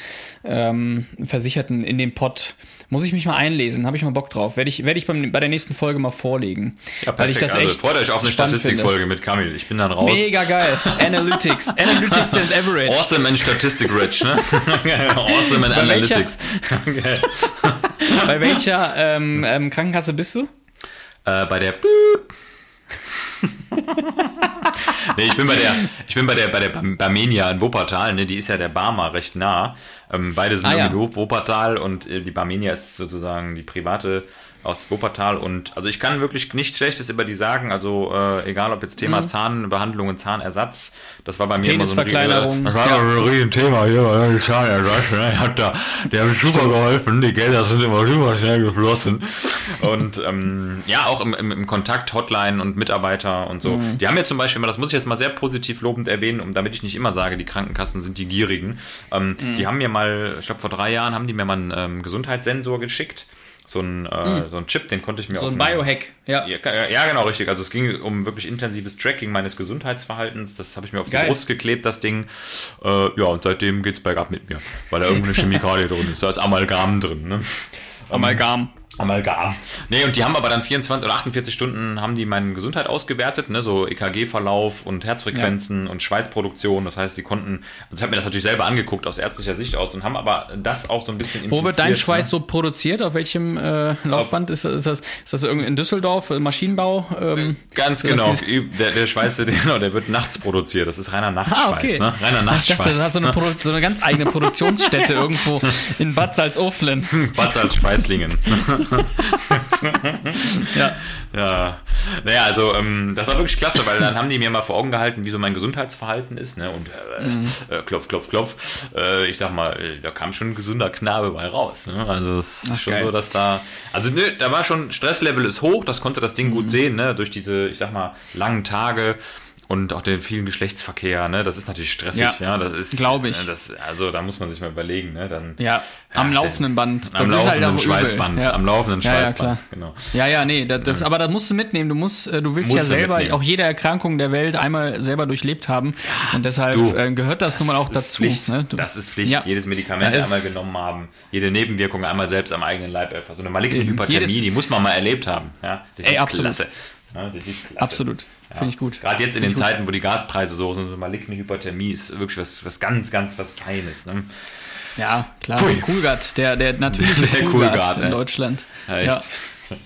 ähm, Versicherten in dem Pott. Muss ich mich mal einlesen, habe ich mal Bock drauf. Werde ich, werde ich beim, bei der nächsten Folge mal vorlegen. Ja, weil ich das also echt freut euch auf eine Statistikfolge mit Kamil. Ich bin dann raus. Mega geil. Analytics. Analytics and Average. Awesome in Statistik Rich, ne? awesome in Bei welcher- Analytics. Bei welcher ähm, ähm, Krankenkasse bist du? Äh, bei der. nee, ich bin bei der, ich bin bei der, bei der Barmenia in Wuppertal, ne, die ist ja der Barmer recht nah. Ähm, beide sind Ah, ja. Wuppertal und äh, die Barmenia ist sozusagen die private aus Wuppertal und also ich kann wirklich nichts Schlechtes über die sagen, also äh, egal ob jetzt Thema Zahnbehandlungen, Zahnersatz, das war bei mir immer so ein Penisverkleinerung. Das war Ja. ein Riesenthema hier, ja, die Zahnersatz, ne, hat da, der hat mir super geholfen, die Gelder sind immer super schnell geflossen und ähm, ja, auch im, im, im Kontakt, Hotline und Mitarbeiter und so. Mhm. Die haben ja zum Beispiel, das muss ich jetzt mal sehr positiv lobend erwähnen, um damit ich nicht immer sage, die Krankenkassen sind die Gierigen. Ähm, Die haben mir mal, ich glaube vor drei Jahren haben die mir mal einen ähm, Gesundheitssensor geschickt. So ein, äh, so ein Chip, den konnte ich mir Mhm. So auf ein Biohack. Ja. ja, ja, ja, genau, richtig. Also es ging um wirklich intensives Tracking meines Gesundheitsverhaltens. Das habe ich mir auf Geil. die Brust geklebt, das Ding. Äh, ja, und seitdem geht's bergab mit mir, weil da irgendeine Chemikalie drin ist. Da ist Amalgam drin. Ne? Amalgam. Amalgam. Nee, und die haben aber dann 24 oder 48 Stunden haben die meine Gesundheit ausgewertet, ne, so EKG-Verlauf und Herzfrequenzen und Schweißproduktion. Das heißt, sie konnten, also ich habe mir das natürlich selber angeguckt aus ärztlicher Sicht aus und haben aber das auch so ein bisschen Wo wird dein impliziert, Schweiß ne? so produziert? Auf welchem äh, Laufband? Ist, das- ist, das, ist das irgendwie in Düsseldorf? äh, Maschinenbau? Ähm, Ganz so, dass genau. Der, der Schweiß, der, genau, der wird nachts produziert. Das ist reiner Nachtschweiß, Ah, okay. ne? Reiner Ich Nachtschweiß. dachte, das hat so eine, so eine ganz eigene Produktionsstätte irgendwo in Bad Salzuflen. Bad als Schweißlingen. Ja. Ja, naja, also ähm, das war wirklich klasse, weil dann haben die mir mal vor Augen gehalten, wie so mein Gesundheitsverhalten ist, ne? Und äh, Mhm. äh, klopf, klopf, klopf. Äh, ich sag mal, äh, da kam schon ein gesunder Knabe bei raus. Ne? Also es ist Ach, schon geil. so, dass da. Also ne, da war schon, Stresslevel ist hoch, das konnte das Ding Mhm. gut sehen, ne? Durch diese, ich sag mal, langen Tage. Und auch den vielen Geschlechtsverkehr, ne, das ist natürlich stressig, Ja, ja, das ist, glaub ich. äh, Das, also da muss man sich mal überlegen, ne, dann. Ja, am Ja, laufenden Band. Am Das halt laufenden übel. Schweißband, Ja. am laufenden Ja, ja, Schweißband, klar. genau. Ja, ja, nee, das, das, aber das musst du mitnehmen. Du musst, äh, du willst Musst ja selber auch jede Erkrankung der Welt einmal selber durchlebt haben. Und deshalb Du, äh, gehört das, nun mal auch dazu. Pflicht. ne? Du, das ist Pflicht. Ja. Jedes Medikament Ja, einmal genommen haben, jede Nebenwirkung einmal selbst am eigenen Leib erfassen. So eine maligne. Hyperthermie, die muss man mal erlebt haben. Ja, das Ey, ist absolut. klasse. Ja, das Absolut. Finde ich gut. Gerade jetzt in den gut. Zeiten, wo die Gaspreise so sind, so eine maligne Hyperthermie ist wirklich was, was ganz, ganz was Feines. Ne? Ja, klar. Pui. Coolgard, der, der natürliche Der Coolgard, Coolgard, in ey. Deutschland. Ja, echt. Ja.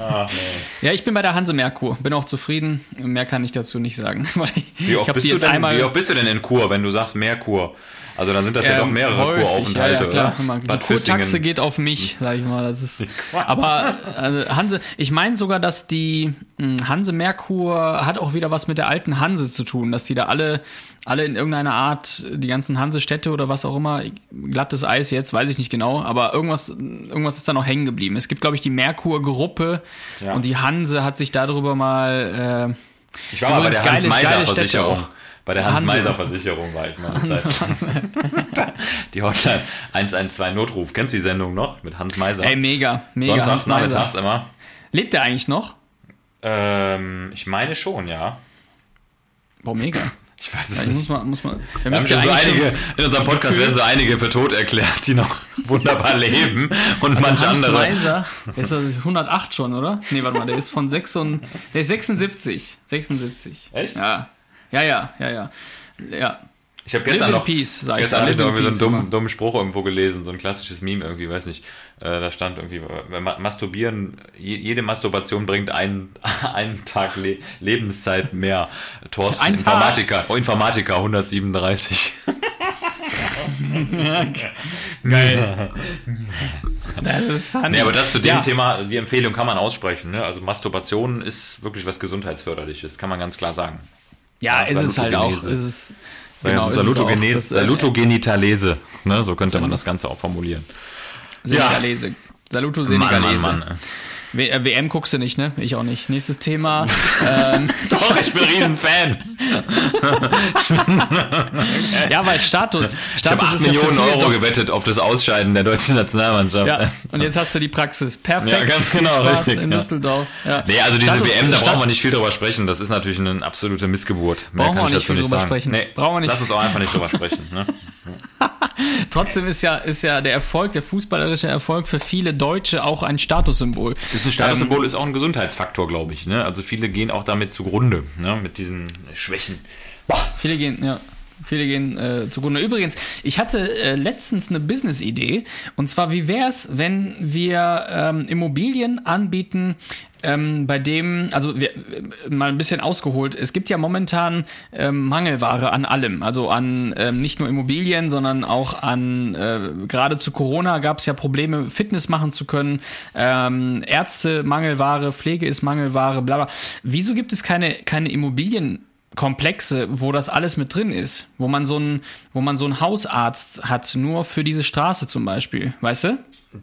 Ah, nee. ja, ich bin bei der Hanse Merkur. Bin auch zufrieden. Mehr kann ich dazu nicht sagen. Wie, oft bist du denn, einmal wie oft bist du denn in Kur, wenn du sagst mehr Kur? Also dann sind das ja doch Ähm, mehrere häufig, Kuraufenthalte, ja, ja, klar. oder? Mal, Die Bad Kurtaxe geht auf mich, sag ich mal. Das ist, aber also Hanse, ich meine sogar, dass die mh, Hanse Merkur hat auch wieder was mit der alten Hanse zu tun, dass die da alle, alle in irgendeiner Art, die ganzen Hansestädte oder was auch immer, glattes Eis jetzt, weiß ich nicht genau, aber irgendwas, irgendwas ist da noch hängen geblieben. Es gibt, glaube ich, die Merkur-Gruppe Ja. und die Hanse hat sich darüber mal äh, Ich war mal bei der geile- geile Städte Hans-Meiser-Versicherung. Bei der. Hans-Meiser-Versicherung war ich mal Zeit. Die Hotline 112 Notruf. Kennst du die Sendung noch? Mit Hans Meiser. Ey, mega, mega. Sonntags, Hans nachmittags immer. Lebt der eigentlich noch? Ähm, ich meine schon, ja. Boah, mega. Ich weiß es muss nicht. mal, muss mal. Wir haben schon so einige, in unserem Podcast werden so einige für tot erklärt, die noch wunderbar leben und manche Hans andere. Meiser, der ist also 108 schon, oder? Nee, warte mal, der ist von 6 und, der ist 76. 76. Echt? Ja. Ja, ja, ja, ja. Ja. Ich habe gestern noch, peace, sag ich gestern habe ich noch irgendwie so einen dummen, dummen Spruch irgendwo gelesen, so ein klassisches Meme irgendwie, weiß nicht. Äh, da stand irgendwie, Ma- Masturbieren, je, jede Masturbation bringt einen, einen Tag Le Lebenszeit mehr. Thorsten, Ein Tag? Informatiker, oh, Informatiker 137. Das ist funny. Nee, aber das zu dem Ja. Thema, die Empfehlung kann man aussprechen. Ne? Also Masturbation ist wirklich was Gesundheitsförderliches, kann man ganz klar sagen. Ja, Ja, ist es halt auch. Ist es, Genau, es auch. Salutogene Das, äh, Salutogenitalese, ne? so könnte man das Ganze auch formulieren. Senegalese. Saluto Mann, Senegalese. Mann, Mann. W äh, WM guckst du nicht, ne? Ich auch nicht. Nächstes Thema. ähm, Doch, ich bin Riesenfan. ja, weil Status. Ich habe Status 8 ist ja für Millionen viele Euro gewettet auf das Ausscheiden der deutschen Nationalmannschaft. Ja, und jetzt hast du die Praxis. Perfekt. Ja, ganz genau, richtig, In ja. Düsseldorf. Ja. Nee, also diese Status- WM, da brauchen wir nicht viel drüber sprechen. Das ist natürlich eine absolute Missgeburt. Mehr Brauchen kann ich dazu nicht sagen. sprechen. Nee, Brauchen wir nicht. Lass uns auch einfach nicht drüber sprechen. Ne? Trotzdem ist ja, ist ja der Erfolg, der fußballerische Erfolg für viele Deutsche auch ein Statussymbol. Das Statussymbol, ist auch ein Gesundheitsfaktor, glaube ich. Ne? Also viele gehen auch damit zugrunde, ne? mit diesen Schwächen. Viele gehen, ja. Viele gehen äh, zugrunde. Übrigens, ich hatte äh, letztens eine Business-Idee. Und zwar, wie wäre es, wenn wir ähm, Immobilien anbieten, ähm, bei dem, also wir, äh, mal ein bisschen ausgeholt, es gibt ja momentan ähm, Mangelware an allem. Also an ähm, nicht nur Immobilien, sondern auch an, äh, gerade zu Corona gab es ja Probleme, Fitness machen zu können. Ähm, Ärzte Mangelware, Pflege ist Mangelware, bla bla. Wieso gibt es keine, keine Immobilien? Komplexe, wo das alles mit drin ist, wo man so einen, wo man so einen Hausarzt hat, nur für diese Straße zum Beispiel, weißt du?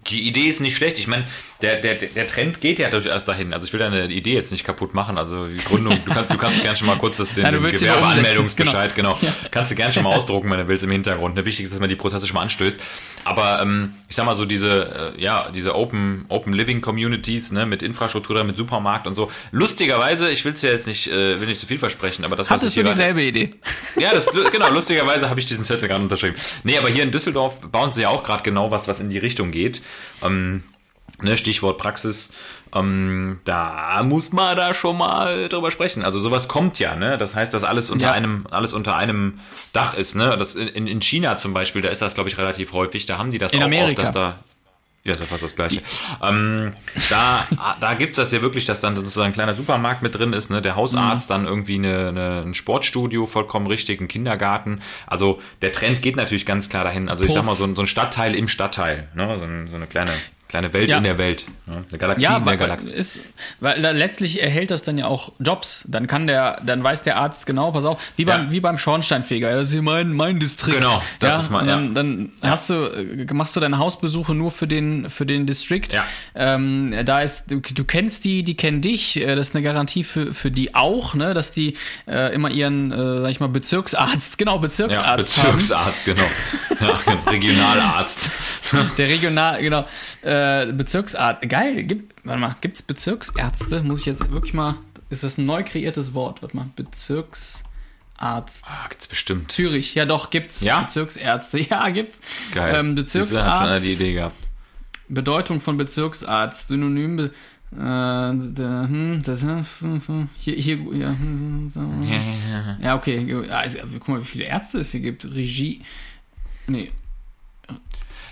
Die Idee ist nicht schlecht. Ich meine, der, der, der Trend geht ja durchaus dahin. Also ich will deine Idee jetzt nicht kaputt machen. Also die Gründung, du kannst, du kannst gerne schon mal kurz das, den, Ja, den Gewerbeanmeldungsbescheid, umsetzen, genau. Kannst du gerne schon mal ausdrucken, wenn du willst, im Hintergrund. Ne, wichtig ist, dass man die Prozesse schon mal anstößt. Aber ähm, ich sag mal so, diese, äh, ja, diese Open, Open Living Communities, ne, mit Infrastruktur, mit Supermarkt und so. Lustigerweise, ich will es ja jetzt nicht, äh, will nicht zu viel versprechen, aber das Hattest du hier gerade- dieselbe Idee? ja, das, genau, lustigerweise habe ich diesen Zettel gerade unterschrieben. Nee, aber hier in Düsseldorf bauen sie ja auch gerade genau was, was in die Richtung geht. Ähm, ne, Stichwort Praxis. Ähm, da muss man da schon mal drüber sprechen. Also sowas kommt ja, ne? Das heißt, dass alles unter Ja. einem, alles unter einem Dach ist, ne? Das in, in China zum Beispiel, da ist das, glaube ich, relativ häufig. Da haben die das In auch Amerika. oft, dass da ja, ist ja fast das Gleiche. Ähm, da da gibt es das ja wirklich, dass dann sozusagen ein kleiner Supermarkt mit drin ist, ne? der Hausarzt, dann irgendwie eine, eine, ein Sportstudio, vollkommen richtig, ein Kindergarten. Also der Trend geht natürlich ganz klar dahin. Also ich sag mal, so ein, so ein Stadtteil im Stadtteil, ne? so, so eine kleine, kleine Welt Ja. in der Welt. Ne? Eine Galaxie Ja, in der Galaxie. ist, weil letztlich erhält das dann ja auch Jobs. Dann kann der, dann weiß der Arzt genau, pass auf, wie beim, Ja. wie beim Schornsteinfeger. Das ist hier mein, mein Distrikt. Genau, das ja, ist mein- und Dann, ja. dann hast du, äh, machst du deine Hausbesuche nur für den, für den Distrikt. Ja. Ähm, da ist, du, du kennst die, die kennen dich. Äh, Das ist eine Garantie für, für die auch, ne, dass die äh, immer ihren, äh, sag ich mal, Bezirksarzt, genau, Ja, Bezirksarzt haben. Bezirksarzt, genau. Ja, Regionalarzt. Der Regional, genau, äh, Bezirksarzt. Geil, gibt, warte mal, gibt's Bezirksärzte? Muss ich jetzt wirklich mal, ist das ein neu kreiertes Wort? Warte mal, Bezirksarzt. Ah, gibt's bestimmt. Zürich, ja doch, gibt's Ja? Bezirksärzte. Ja, gibt's. Geil. Ähm, Siehste, hat schon Bezirksarzt, die Idee gehabt. Bedeutung von Bezirksarzt, Synonym, be- äh, der, hm, das, hm, hm, hier, hier, ja, hm, so. ja, okay, ja, also, guck mal, wie viele Ärzte es hier gibt. Regie, nee,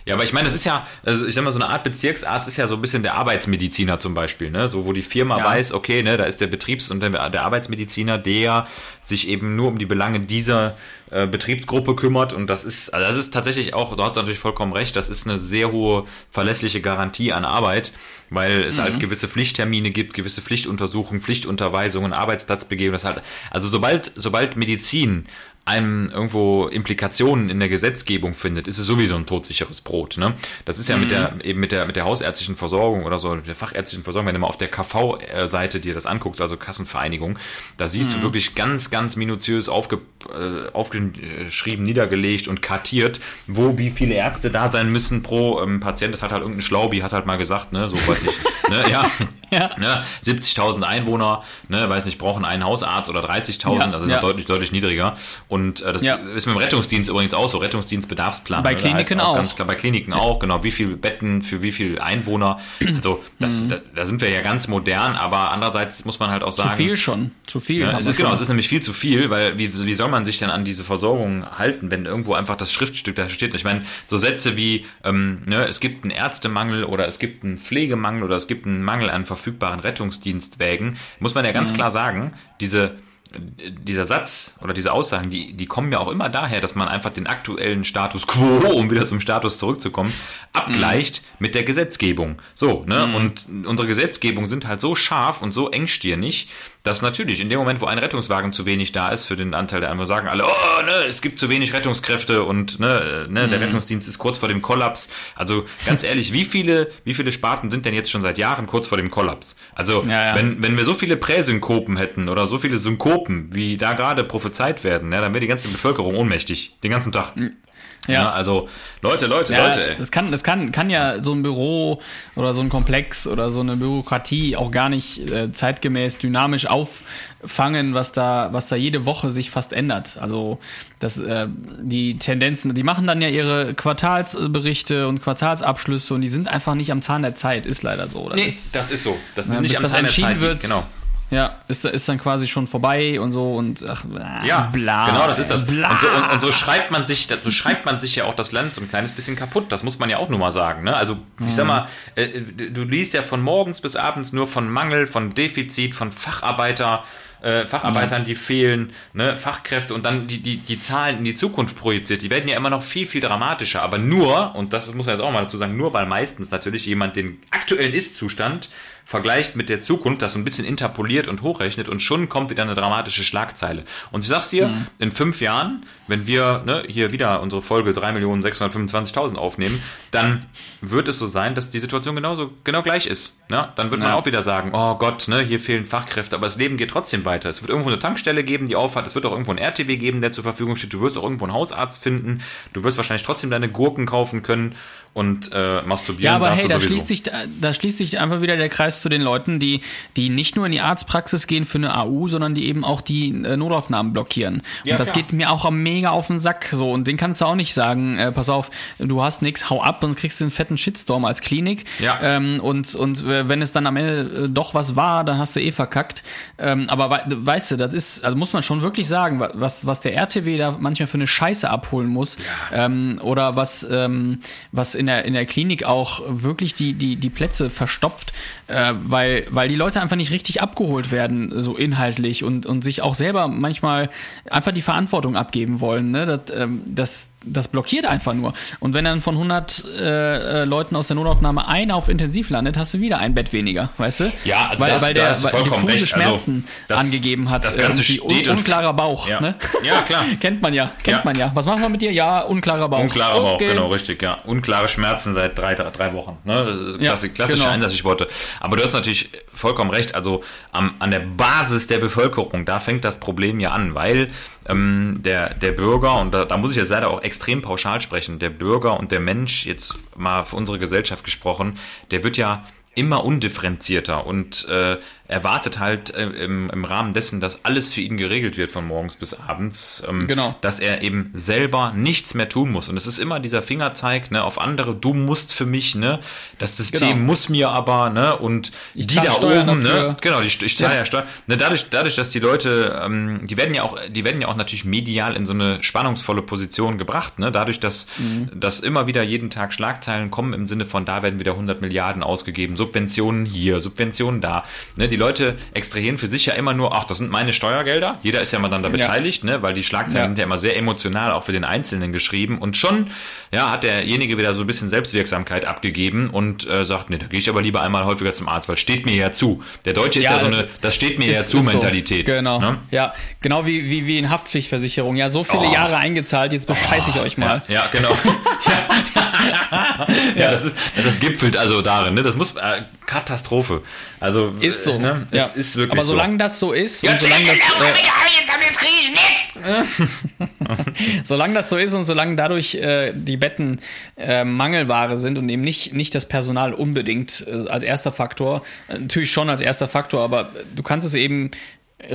Ja, aber ich meine, das ist ja, also ich sag mal, so eine Art Bezirksarzt ist ja so ein bisschen der Arbeitsmediziner zum Beispiel, ne? So, wo die Firma Ja. weiß, okay, ne, da ist der Betriebs- und der, der Arbeitsmediziner, der sich eben nur um die Belange dieser äh, Betriebsgruppe kümmert. Und das ist, also das ist tatsächlich auch, du hast natürlich vollkommen recht, das ist eine sehr hohe verlässliche Garantie an Arbeit, weil es halt gewisse Pflichttermine gibt, gewisse Pflichtuntersuchungen, Pflichtunterweisungen, Arbeitsplatzbegehung, das halt, also sobald, sobald Medizin einem irgendwo Implikationen in der Gesetzgebung findet, ist es sowieso ein todsicheres Brot. Ne? Das ist ja mit der eben mit der mit der hausärztlichen Versorgung oder so der fachärztlichen Versorgung, wenn du mal auf der KV-Seite dir das anguckst, also Kassenvereinigung, da siehst du wirklich ganz ganz minutiös aufge, äh, aufgeschrieben, niedergelegt und kartiert, wo wie viele Ärzte da sein müssen pro ähm, Patient. Das hat halt irgendein Schlaubi hat halt mal gesagt, ne, so weiß ich, ne, ja, Ja. Ne, 70.000 Einwohner, ne, weiß nicht, brauchen einen Hausarzt oder 30.000, Ja, also ja. deutlich, deutlich niedriger. Und äh, das Ja. ist mit dem Rettungsdienst übrigens auch so, Rettungsdienstbedarfsplan. Bei ne, Kliniken auch. Ganz klar, bei Kliniken auch, genau, wie viele Betten für wie viele Einwohner. Also, das, Mhm. da, da sind wir ja ganz modern, aber andererseits muss man halt auch sagen. Zu viel schon. Zu viel. Haben es ist genau, es ist nämlich viel zu viel, weil wie, wie soll man sich denn an diese Versorgung halten, wenn irgendwo einfach das Schriftstück da steht? Ich meine, so Sätze wie, ähm, ne, es gibt einen Ärztemangel oder es gibt einen Pflegemangel oder es gibt einen Mangel an verfügbaren Rettungsdienstwägen, muss man ja ganz klar sagen, diese dieser Satz oder diese Aussagen, die, die kommen ja auch immer daher, dass man einfach den aktuellen Status quo, um wieder zum Status zurückzukommen, abgleicht mit der Gesetzgebung. So, ne? Und unsere Gesetzgebung sind halt so scharf und so engstirnig, dass natürlich in dem Moment, wo ein Rettungswagen zu wenig da ist für den Anteil der einfach sagen alle, oh, ne, es gibt zu wenig Rettungskräfte und ne, ne, der Rettungsdienst ist kurz vor dem Kollaps. Also ganz ehrlich, wie viele, wie viele Sparten sind denn jetzt schon seit Jahren kurz vor dem Kollaps? Also Ja, ja. wenn, wenn wir so viele Präsynkopen hätten oder so viele Synkopen, wie da gerade prophezeit werden, ja, dann wäre die ganze Bevölkerung ohnmächtig, den ganzen Tag. Ja. also Leute, Leute, Ja, Leute. ey. das kann, das kann, kann ja so ein Büro oder so ein Komplex oder so eine Bürokratie auch gar nicht äh, zeitgemäß dynamisch auffangen, was da, was da jede Woche sich fast ändert. Also das, äh, die Tendenzen, die machen dann ja ihre Quartalsberichte und Quartalsabschlüsse und die sind einfach nicht am Zahn der Zeit, ist leider so. Das Nee, ist, das ist so. Das ist ja, nicht am Zahn der Zeit. wird, Genau. Ja, ist, ist dann quasi schon vorbei und so und ach, äh, Ja, bla. genau, das ist das. Bla. Und so, und, und so schreibt man sich, so schreibt man sich ja auch das Land so ein kleines bisschen kaputt. Das muss man ja auch nur mal sagen. Ne? Also ich sag mal, äh, du liest ja von morgens bis abends nur von Mangel, von Defizit, von Facharbeiter. Äh, Facharbeitern, die fehlen, ne, Fachkräfte und dann die, die, die Zahlen in die Zukunft projiziert, die werden ja immer noch viel, viel dramatischer. Aber nur, und das muss man jetzt auch mal dazu sagen, nur weil meistens natürlich jemand den aktuellen Ist-Zustand vergleicht mit der Zukunft, das so ein bisschen interpoliert und hochrechnet und schon kommt wieder eine dramatische Schlagzeile. Und ich sag's dir, in fünf Jahren, wenn wir ne, hier wieder unsere Folge 3.625.000 aufnehmen, dann wird es so sein, dass die Situation genauso genau gleich ist. Ne? Dann wird man Ja. auch wieder sagen, oh Gott, ne, hier fehlen Fachkräfte, aber das Leben geht trotzdem weiter. Es wird irgendwo eine Tankstelle geben, die aufhat, es wird auch irgendwo ein RTW geben, der zur Verfügung steht, du wirst auch irgendwo einen Hausarzt finden, du wirst wahrscheinlich trotzdem deine Gurken kaufen können und äh, masturbieren Ja, aber darfst hey, du da sowieso. schließt, sich, da, da schließt sich einfach wieder der Kreis zu den Leuten, die, die nicht nur in die Arztpraxis gehen für eine AU, sondern die eben auch die äh, Notaufnahmen blockieren. Ja, und das klar. geht mir auch mega auf den Sack. So, und den kannst du auch nicht sagen, äh, pass auf, du hast nix, hau ab, sonst kriegst du einen fetten Shitstorm als Klinik. Ja. Ähm, und und äh, wenn es dann am Ende äh, doch was war, dann hast du eh verkackt. Ähm, aber wei weißt du, das ist, also muss man schon wirklich sagen, wa- was, was der RTW da manchmal für eine Scheiße abholen muss. Ähm, oder was, ähm, was in der, in der Klinik auch wirklich die, die, die Plätze verstopft, äh, weil, weil die Leute einfach nicht richtig abgeholt werden, so inhaltlich und, und sich auch selber manchmal einfach die Verantwortung abgeben wollen. Ne? Das, ähm, das, das blockiert einfach nur. Und wenn dann von 100 äh, äh, Leuten aus der Notaufnahme einer auf Intensiv landet, hast du wieder ein Bett weniger, weißt du? Ja, also weil, das- weil der du weil vollkommen diffuse recht. Also, Schmerzen das- angegeben hat. das Ganze irgendwie. steht Un unklarer Bauch. Ja. Ne? Ja, klar. kennt man ja, kennt Ja. man ja. Was machen wir mit dir? Ja, unklarer Bauch. Unklarer Bauch, Okay. genau, richtig, ja. Unklare Schmerzen seit drei, drei, Wochen. Ne? Ja, Klassi klassische genau. Einsatzstichworte. Aber du hast natürlich vollkommen recht. Also am, an der Basis der Bevölkerung, da fängt das Problem ja an, weil ähm, der, der Bürger, und da, da muss ich jetzt leider auch extrem pauschal sprechen, der Bürger und der Mensch, jetzt mal für unsere Gesellschaft gesprochen, der wird ja immer undifferenzierter und äh, erwartet halt äh, im, im Rahmen dessen, dass alles für ihn geregelt wird von morgens bis abends, ähm, Genau. dass er eben selber nichts mehr tun muss. Und es ist immer dieser Fingerzeig ne, auf andere, du musst für mich, ne, das System Genau. muss mir aber, ne, und Ich die da Steuern oben, dafür. ne, genau, die, ich zahle Ja. ja, Steuern. Ne, dadurch, dadurch, dass die Leute, ähm, die werden ja auch, die werden ja auch natürlich medial in so eine spannungsvolle Position gebracht, ne, dadurch, dass, Mhm. dass immer wieder jeden Tag Schlagzeilen kommen im Sinne von, da werden wieder 100 Milliarden ausgegeben, Subventionen hier, Subventionen da, ne, die Leute extrahieren für sich ja immer nur, ach, das sind meine Steuergelder, jeder ist ja mal dann da Ja. beteiligt, ne, weil die Schlagzeilen Ja. sind ja immer sehr emotional auch für den Einzelnen geschrieben und schon, ja, hat derjenige wieder so ein bisschen Selbstwirksamkeit abgegeben und äh, sagt, nee, da gehe ich aber lieber einmal häufiger zum Arzt, weil steht mir ja zu. Der Deutsche ist Ja, ja so eine, das steht mir ja Ist- zu ist so. Mentalität. Genau. Ne? Ja, genau wie, wie, wie in Haftpflichtversicherung. Ja, so viele Oh. Jahre eingezahlt, jetzt bescheiße ich euch mal. Ja, ja, genau. ja, ja, das ist, das gipfelt also darin, ne? Das muss äh, Katastrophe. Also Ist so. äh, ne? Ja. ist wirklich Aber so. solange das so ist und Ja, solange das. Äh, solange das so ist und solange dadurch äh, die Betten äh, Mangelware sind und eben nicht, nicht das Personal unbedingt äh, als erster Faktor, äh, natürlich schon als erster Faktor, aber du kannst es eben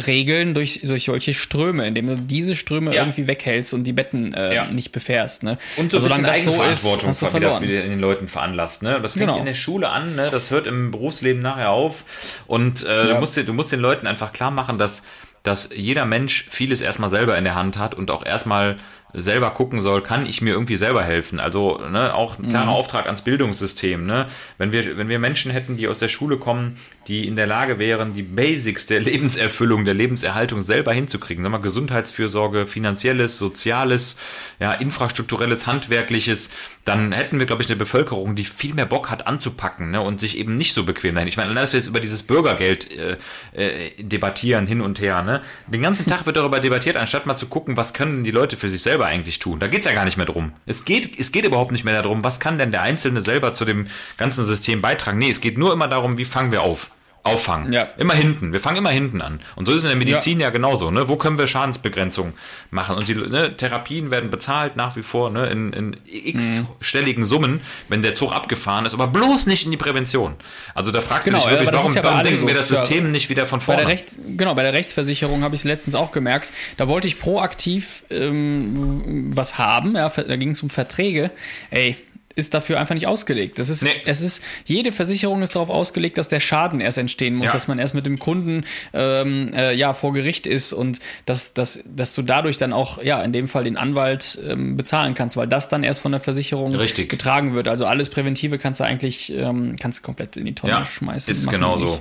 regeln durch, durch solche Ströme, indem du diese Ströme Ja. irgendwie weghältst und die Betten äh, Ja. nicht befährst. Ne? Und so bisschen solange das so ist, hast du verloren. wieder in den Leuten veranlasst. Ne? Das fängt Genau. in der Schule an, ne? das hört im Berufsleben nachher auf. Und äh, du, musst, du musst den Leuten einfach klar machen, dass, dass jeder Mensch vieles erstmal selber in der Hand hat und auch erstmal selber gucken soll, kann ich mir irgendwie selber helfen? Also ne, auch ein klarer Auftrag ans Bildungssystem. Ne? Wenn, wir, wenn wir Menschen hätten, die aus der Schule kommen, die in der Lage wären, die Basics der Lebenserfüllung, der Lebenserhaltung selber hinzukriegen, sag mal, Gesundheitsfürsorge, finanzielles, soziales, ja, infrastrukturelles, handwerkliches, dann hätten wir, glaube ich, eine Bevölkerung, die viel mehr Bock hat anzupacken ne, und sich eben nicht so bequem dahin. Ich meine, dass wir jetzt über dieses Bürgergeld äh, äh, debattieren hin und her. Ne? Den ganzen Tag wird darüber debattiert, anstatt mal zu gucken, was können die Leute für sich selber eigentlich tun. Da geht's ja gar nicht mehr drum. Es geht, es geht überhaupt nicht mehr darum, was kann denn der Einzelne selber zu dem ganzen System beitragen. Nee, es geht nur immer darum, wie fangen wir auf. Auffangen. Ja. Immer hinten. Wir fangen immer hinten an. Und so ist es in der Medizin ja, genauso. Ne? Wo können wir Schadensbegrenzung machen? Und die ne, Therapien werden bezahlt nach wie vor ne, in, in x-stelligen Summen, wenn der Zug abgefahren ist, aber bloß nicht in die Prävention. Also da fragst Genau, du dich ja, wirklich, das warum, ja bei warum denken wir so. das Ja. System nicht wieder von Bei vorne? der Recht, genau, bei der Rechtsversicherung habe ich es letztens auch gemerkt. Da wollte ich proaktiv ähm, was haben. Ja, da ging es um Verträge. Ey, ist dafür einfach nicht ausgelegt. Das ist, Nee. es ist, jede Versicherung ist darauf ausgelegt, dass der Schaden erst entstehen muss, Ja. dass man erst mit dem Kunden ähm, äh, ja vor Gericht ist und dass, dass, dass du dadurch dann auch ja in dem Fall den Anwalt ähm, bezahlen kannst, weil das dann erst von der Versicherung Richtig. getragen wird. Also alles Präventive kannst du eigentlich ähm, kannst du komplett in die Tonne Ja, schmeißen. ist genau so.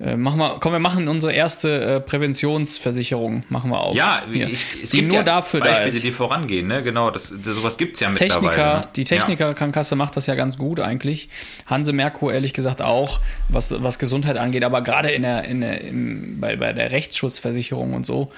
Äh, machen wir, komm, wir machen unsere erste äh, Präventionsversicherung, machen wir auf. Ja, ich, es die gibt nur ja dafür da Beispiele, ist. die vorangehen. Ne? Genau, das, das, sowas gibt's ja mittlerweile. Techniker, ne? die Technikerkrankenkasse macht das ja ganz gut eigentlich. Hanse Merkur ehrlich gesagt auch, was, was Gesundheit angeht, aber gerade in der, in der, im, bei, bei der Rechtsschutzversicherung und so,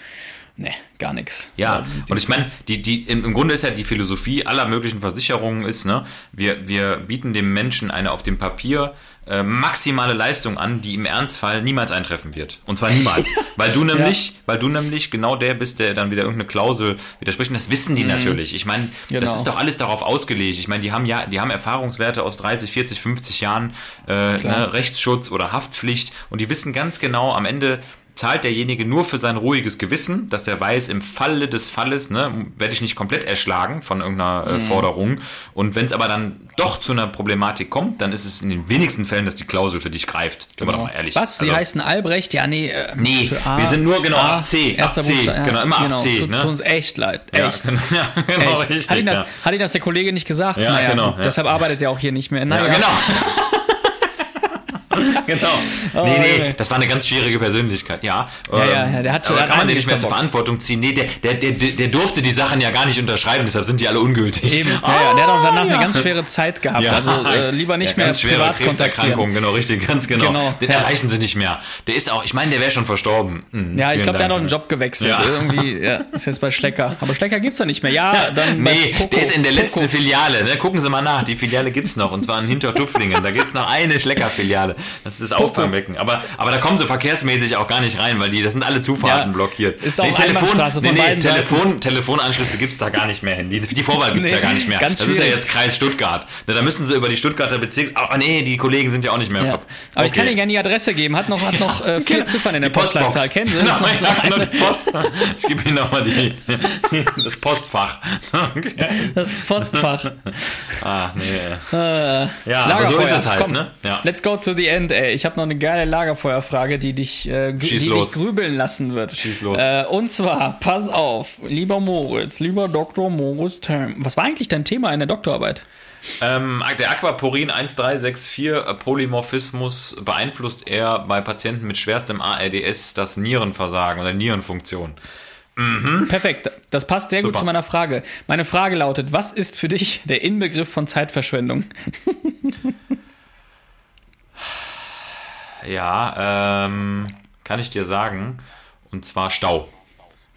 ne, gar nichts. Ja, und ich meine, die, die, im, im Grunde ist ja die Philosophie aller möglichen Versicherungen ist, ne, wir, wir bieten dem Menschen eine auf dem Papier äh, maximale Leistung an, die im Ernstfall niemals eintreffen wird. Und zwar niemals. weil du nämlich, weil du nämlich genau der bist, der dann wieder irgendeine Klausel widerspricht. Und das wissen die natürlich. Ich meine, das Genau. ist doch alles darauf ausgelegt. Ich meine, die haben ja, die haben Erfahrungswerte aus 30, 40, 50 Jahren äh, ne, Rechtsschutz oder Haftpflicht und die wissen ganz genau, am Ende zahlt derjenige nur für sein ruhiges Gewissen, dass der weiß, im Falle des Falles ne, werde ich nicht komplett erschlagen von irgendeiner Mhm. äh, Forderung. Und wenn es aber dann doch zu einer Problematik kommt, dann ist es in den wenigsten Fällen, dass die Klausel für dich greift. Sind wir doch mal ehrlich. Genau. Was? Sie Also- heißen Albrecht? Ja, nee. Äh, Nee, A, wir sind nur genau A, ab C, ab Erster C, Buchstabe, genau, immer ab C, Tut, ne? tut uns echt leid. Echt. genau, ja, genau Echt. richtig. hat, ihn das, ja. hat ihn das der Kollege nicht gesagt? Ja, naja, genau, ja. Deshalb arbeitet er auch hier nicht mehr. Naja, Ja, genau. genau. nee, nee, das war eine ganz schwierige Persönlichkeit, ja. Ja, ja, Ähm, ja, der hat- aber der hat kann man den nicht mehr zur. Verantwortung ziehen? Nee, der, der, der, der durfte die Sachen ja gar nicht unterschreiben, deshalb sind die alle ungültig. Eben. ja, ja, der hat auch danach ja. eine ganz schwere Zeit gehabt. Ja, also äh, lieber nicht ja, mehr ganz schwere privat Krebserkrankung, kontaktieren. genau, richtig, ganz genau. Genau, Den ja. erreichen sie nicht mehr. Der ist auch, ich meine, der wäre schon verstorben. Hm, Ja, ich glaube, der hat auch Dank. einen Job gewechselt. Ja. Irgendwie, ja, ist jetzt bei Schlecker. Aber Schlecker gibt's doch nicht mehr. Ja, dann Nee, der ist in der letzten. Filiale. Ne? Gucken Sie mal nach, die Filiale gibt's noch und zwar in Hintertupflingen. Da gibt's noch eine Schlecker-Filiale. Das ist das Auffangbecken. Aber, aber da kommen sie verkehrsmäßig auch gar nicht rein, weil die, das sind alle Zufahrten Ja, blockiert. ist auch Einbahnstraße von beiden Telefon, Telefonanschlüsse gibt's da gar nicht mehr hin. Die, die Vorwahl gibt's Nee, ja gar nicht mehr. das ist ja schwierig. jetzt Kreis Stuttgart. Ne, da müssen sie über die Stuttgarter Bezirks... Ah, nee, die Kollegen sind ja auch nicht mehr. Ja. ver- Aber ich kann Okay. Ihnen gerne die Adresse geben. Hat noch, hat noch äh, vier. Ziffern in der. Postleitzahl. Kennen Sie das? Genau, Noch ja, eine- genau, die Post. Ich gebe Ihnen nochmal die, das Postfach. Das Postfach. Ah, nee. ja, aber so ist es halt, Komm, ne? Ja. Let's go to the end, ey. Ich habe noch eine geile Lagerfeuerfrage, die dich, äh, die dich grübeln lassen wird. Schieß los. Äh, und zwar, pass auf, lieber Moritz, lieber Dr. Moritz Term. Was war eigentlich dein Thema in der Doktorarbeit? Ähm, der Aquaporin 1364 äh, Polymorphismus beeinflusst er bei Patienten mit schwerstem ARDS das Nierenversagen oder Nierenfunktion. Perfekt, das passt sehr gut Super. zu meiner Frage. Meine Frage lautet, was ist für dich der Inbegriff von Zeitverschwendung? Ja, ähm, kann ich dir sagen. Und zwar Stau.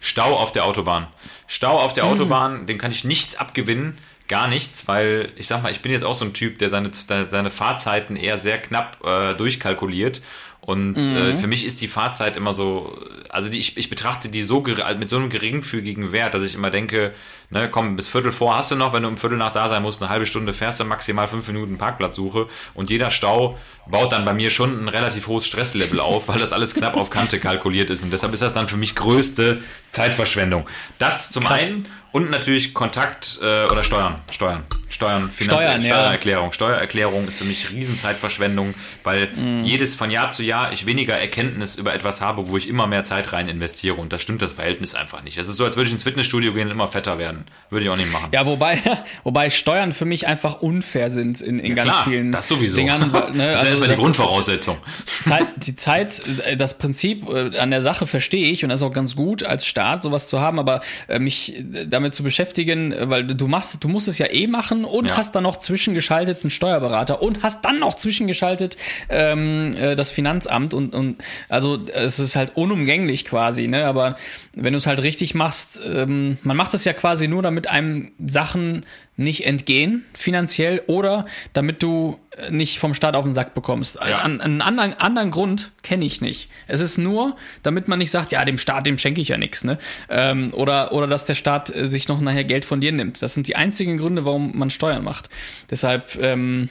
Stau auf der Autobahn. Stau auf der Autobahn, dem kann ich nichts abgewinnen. Gar nichts, weil ich sag mal, ich bin jetzt auch so ein Typ, der seine, seine Fahrzeiten eher sehr knapp äh, durchkalkuliert. Und äh, für mich ist die Fahrzeit immer so also die, ich, ich betrachte die so mit so einem geringfügigen Wert, dass ich immer denke, ne, komm, bis Viertel vor hast du noch, wenn du um Viertel nach da sein musst, eine halbe Stunde fährst du maximal fünf Minuten Parkplatzsuche und jeder Stau baut dann bei mir schon ein relativ hohes Stresslevel auf, weil das alles knapp auf Kante kalkuliert ist und deshalb ist das dann für mich größte Zeitverschwendung. Das zum Krass. einen und natürlich Kontakt äh, oder Steuern, Steuern, Steuern, Finanz Steuern, ja. Steuererklärung. Steuererklärung ist für mich Riesenzeitverschwendung, weil Mhm. jedes von Jahr zu Jahr ich weniger Erkenntnis über etwas habe, wo ich immer mehr Zeit rein investiere und da stimmt das Verhältnis einfach nicht. Es ist so, als würde ich ins Fitnessstudio gehen und immer fetter werden. Würde ich auch nicht machen. Ja, wobei, wobei Steuern für mich einfach unfair sind in, in ganz Klar, vielen das sowieso. Dingern. Ne? das ist ja erstmal die Grundvoraussetzung. Zeit, die Zeit, äh, das Prinzip äh, an der Sache verstehe ich und das ist auch ganz gut als Staat sowas zu haben, aber äh, mich damit zu beschäftigen, weil du machst, du musst es ja eh machen und Ja. hast dann noch zwischengeschaltet einen Steuerberater und hast dann noch zwischengeschaltet ähm, äh, das Finanzamt und, und also es ist halt unumgänglich quasi, ne? Aber wenn du es halt richtig machst, ähm, man macht das ja quasi nur, damit einem Sachen nicht entgehen finanziell oder damit du äh, nicht vom Staat auf den Sack bekommst. Ja. An, einen anderen, anderen Grund kenne ich nicht. Es ist nur, damit man nicht sagt, ja, dem Staat, dem schenke ich ja nichts, ne? Ähm, oder, oder dass der Staat äh, sich noch nachher Geld von dir nimmt. Das sind die einzigen Gründe, warum man Steuern macht. Deshalb, ähm,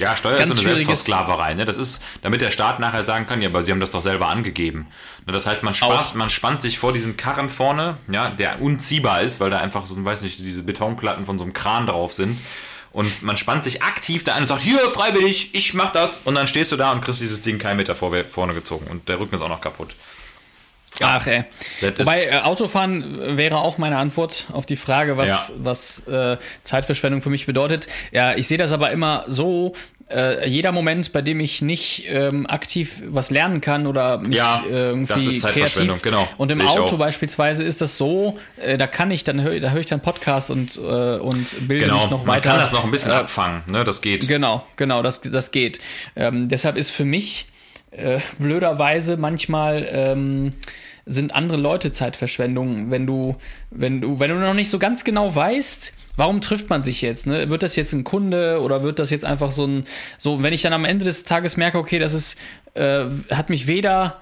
Ja, Steuer Ganz ist so eine Selbstversklaverei. Ne? Das ist, damit der Staat nachher sagen kann, ja, aber sie haben das doch selber angegeben. Ne, Das heißt, man, spart, man spannt sich vor diesen Karren vorne, ja, der unziehbar ist, weil da einfach so, weiß nicht, diese Betonplatten von so einem Kran drauf sind. Und man spannt sich aktiv da ein und sagt, hier, freiwillig, ich mach das. Und dann stehst du da und kriegst dieses Ding keinen Meter vor, vorne gezogen. Und der Rücken ist auch noch kaputt. Ach ey. Wobei, äh, Autofahren wäre auch meine Antwort auf die Frage, was, Ja. was äh, Zeitverschwendung für mich bedeutet. Ja, ich sehe das aber immer so, äh, jeder Moment, bei dem ich nicht ähm, aktiv was lernen kann oder mich Ja, äh, irgendwie das ist Zeitverschwendung, kreativ. genau. Und im Auto beispielsweise ist das so, äh, da kann ich dann hör, da höre ich dann Podcast und äh, und bilde Genau, mich noch man weiter. kann das noch ein bisschen Äh, abfangen, ne? Das geht. Genau, genau, das, das geht. Ähm, deshalb ist für mich äh, blöderweise manchmal ähm, sind andere Leute Zeitverschwendung, wenn du, wenn du, wenn du noch nicht so ganz genau weißt, warum trifft man sich jetzt? Ne? Wird das jetzt ein Kunde oder wird das jetzt einfach so ein, so, wenn ich dann am Ende des Tages merke, okay, das ist, äh, hat mich weder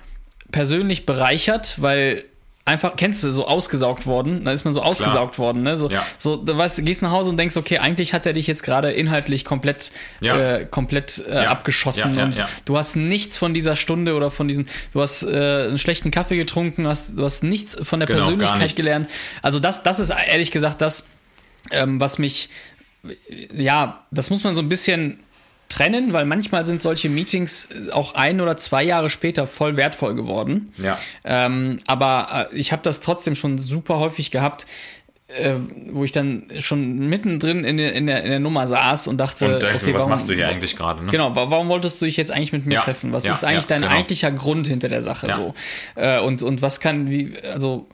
persönlich bereichert, weil einfach, kennst du, so ausgesaugt worden, da ist man so ausgesaugt worden, ne? So, Ja. so du weißt, gehst nach Hause und denkst, okay, eigentlich hat er dich jetzt gerade inhaltlich komplett, Ja. äh, komplett äh, Ja. abgeschossen und du hast nichts von dieser Stunde oder von diesen, du hast äh, einen schlechten Kaffee getrunken, hast, du hast nichts von der Genau, Persönlichkeit gelernt. Also das, das ist ehrlich gesagt das, ähm, was mich, ja, das muss man so ein bisschen trennen, weil manchmal sind solche Meetings auch ein oder zwei Jahre später voll wertvoll geworden. Ja. Ähm, aber äh, ich habe das trotzdem schon super häufig gehabt, äh, wo ich dann schon mittendrin in der, in der, in der Nummer saß und dachte, Und denke, okay, was warum, machst du hier eigentlich gerade? Ne? Genau, wa- warum wolltest du dich jetzt eigentlich mit mir Ja, treffen? Was ja, ist eigentlich ja, dein genau. eigentlicher Grund hinter der Sache so? Äh, und, und was kann, wie, also,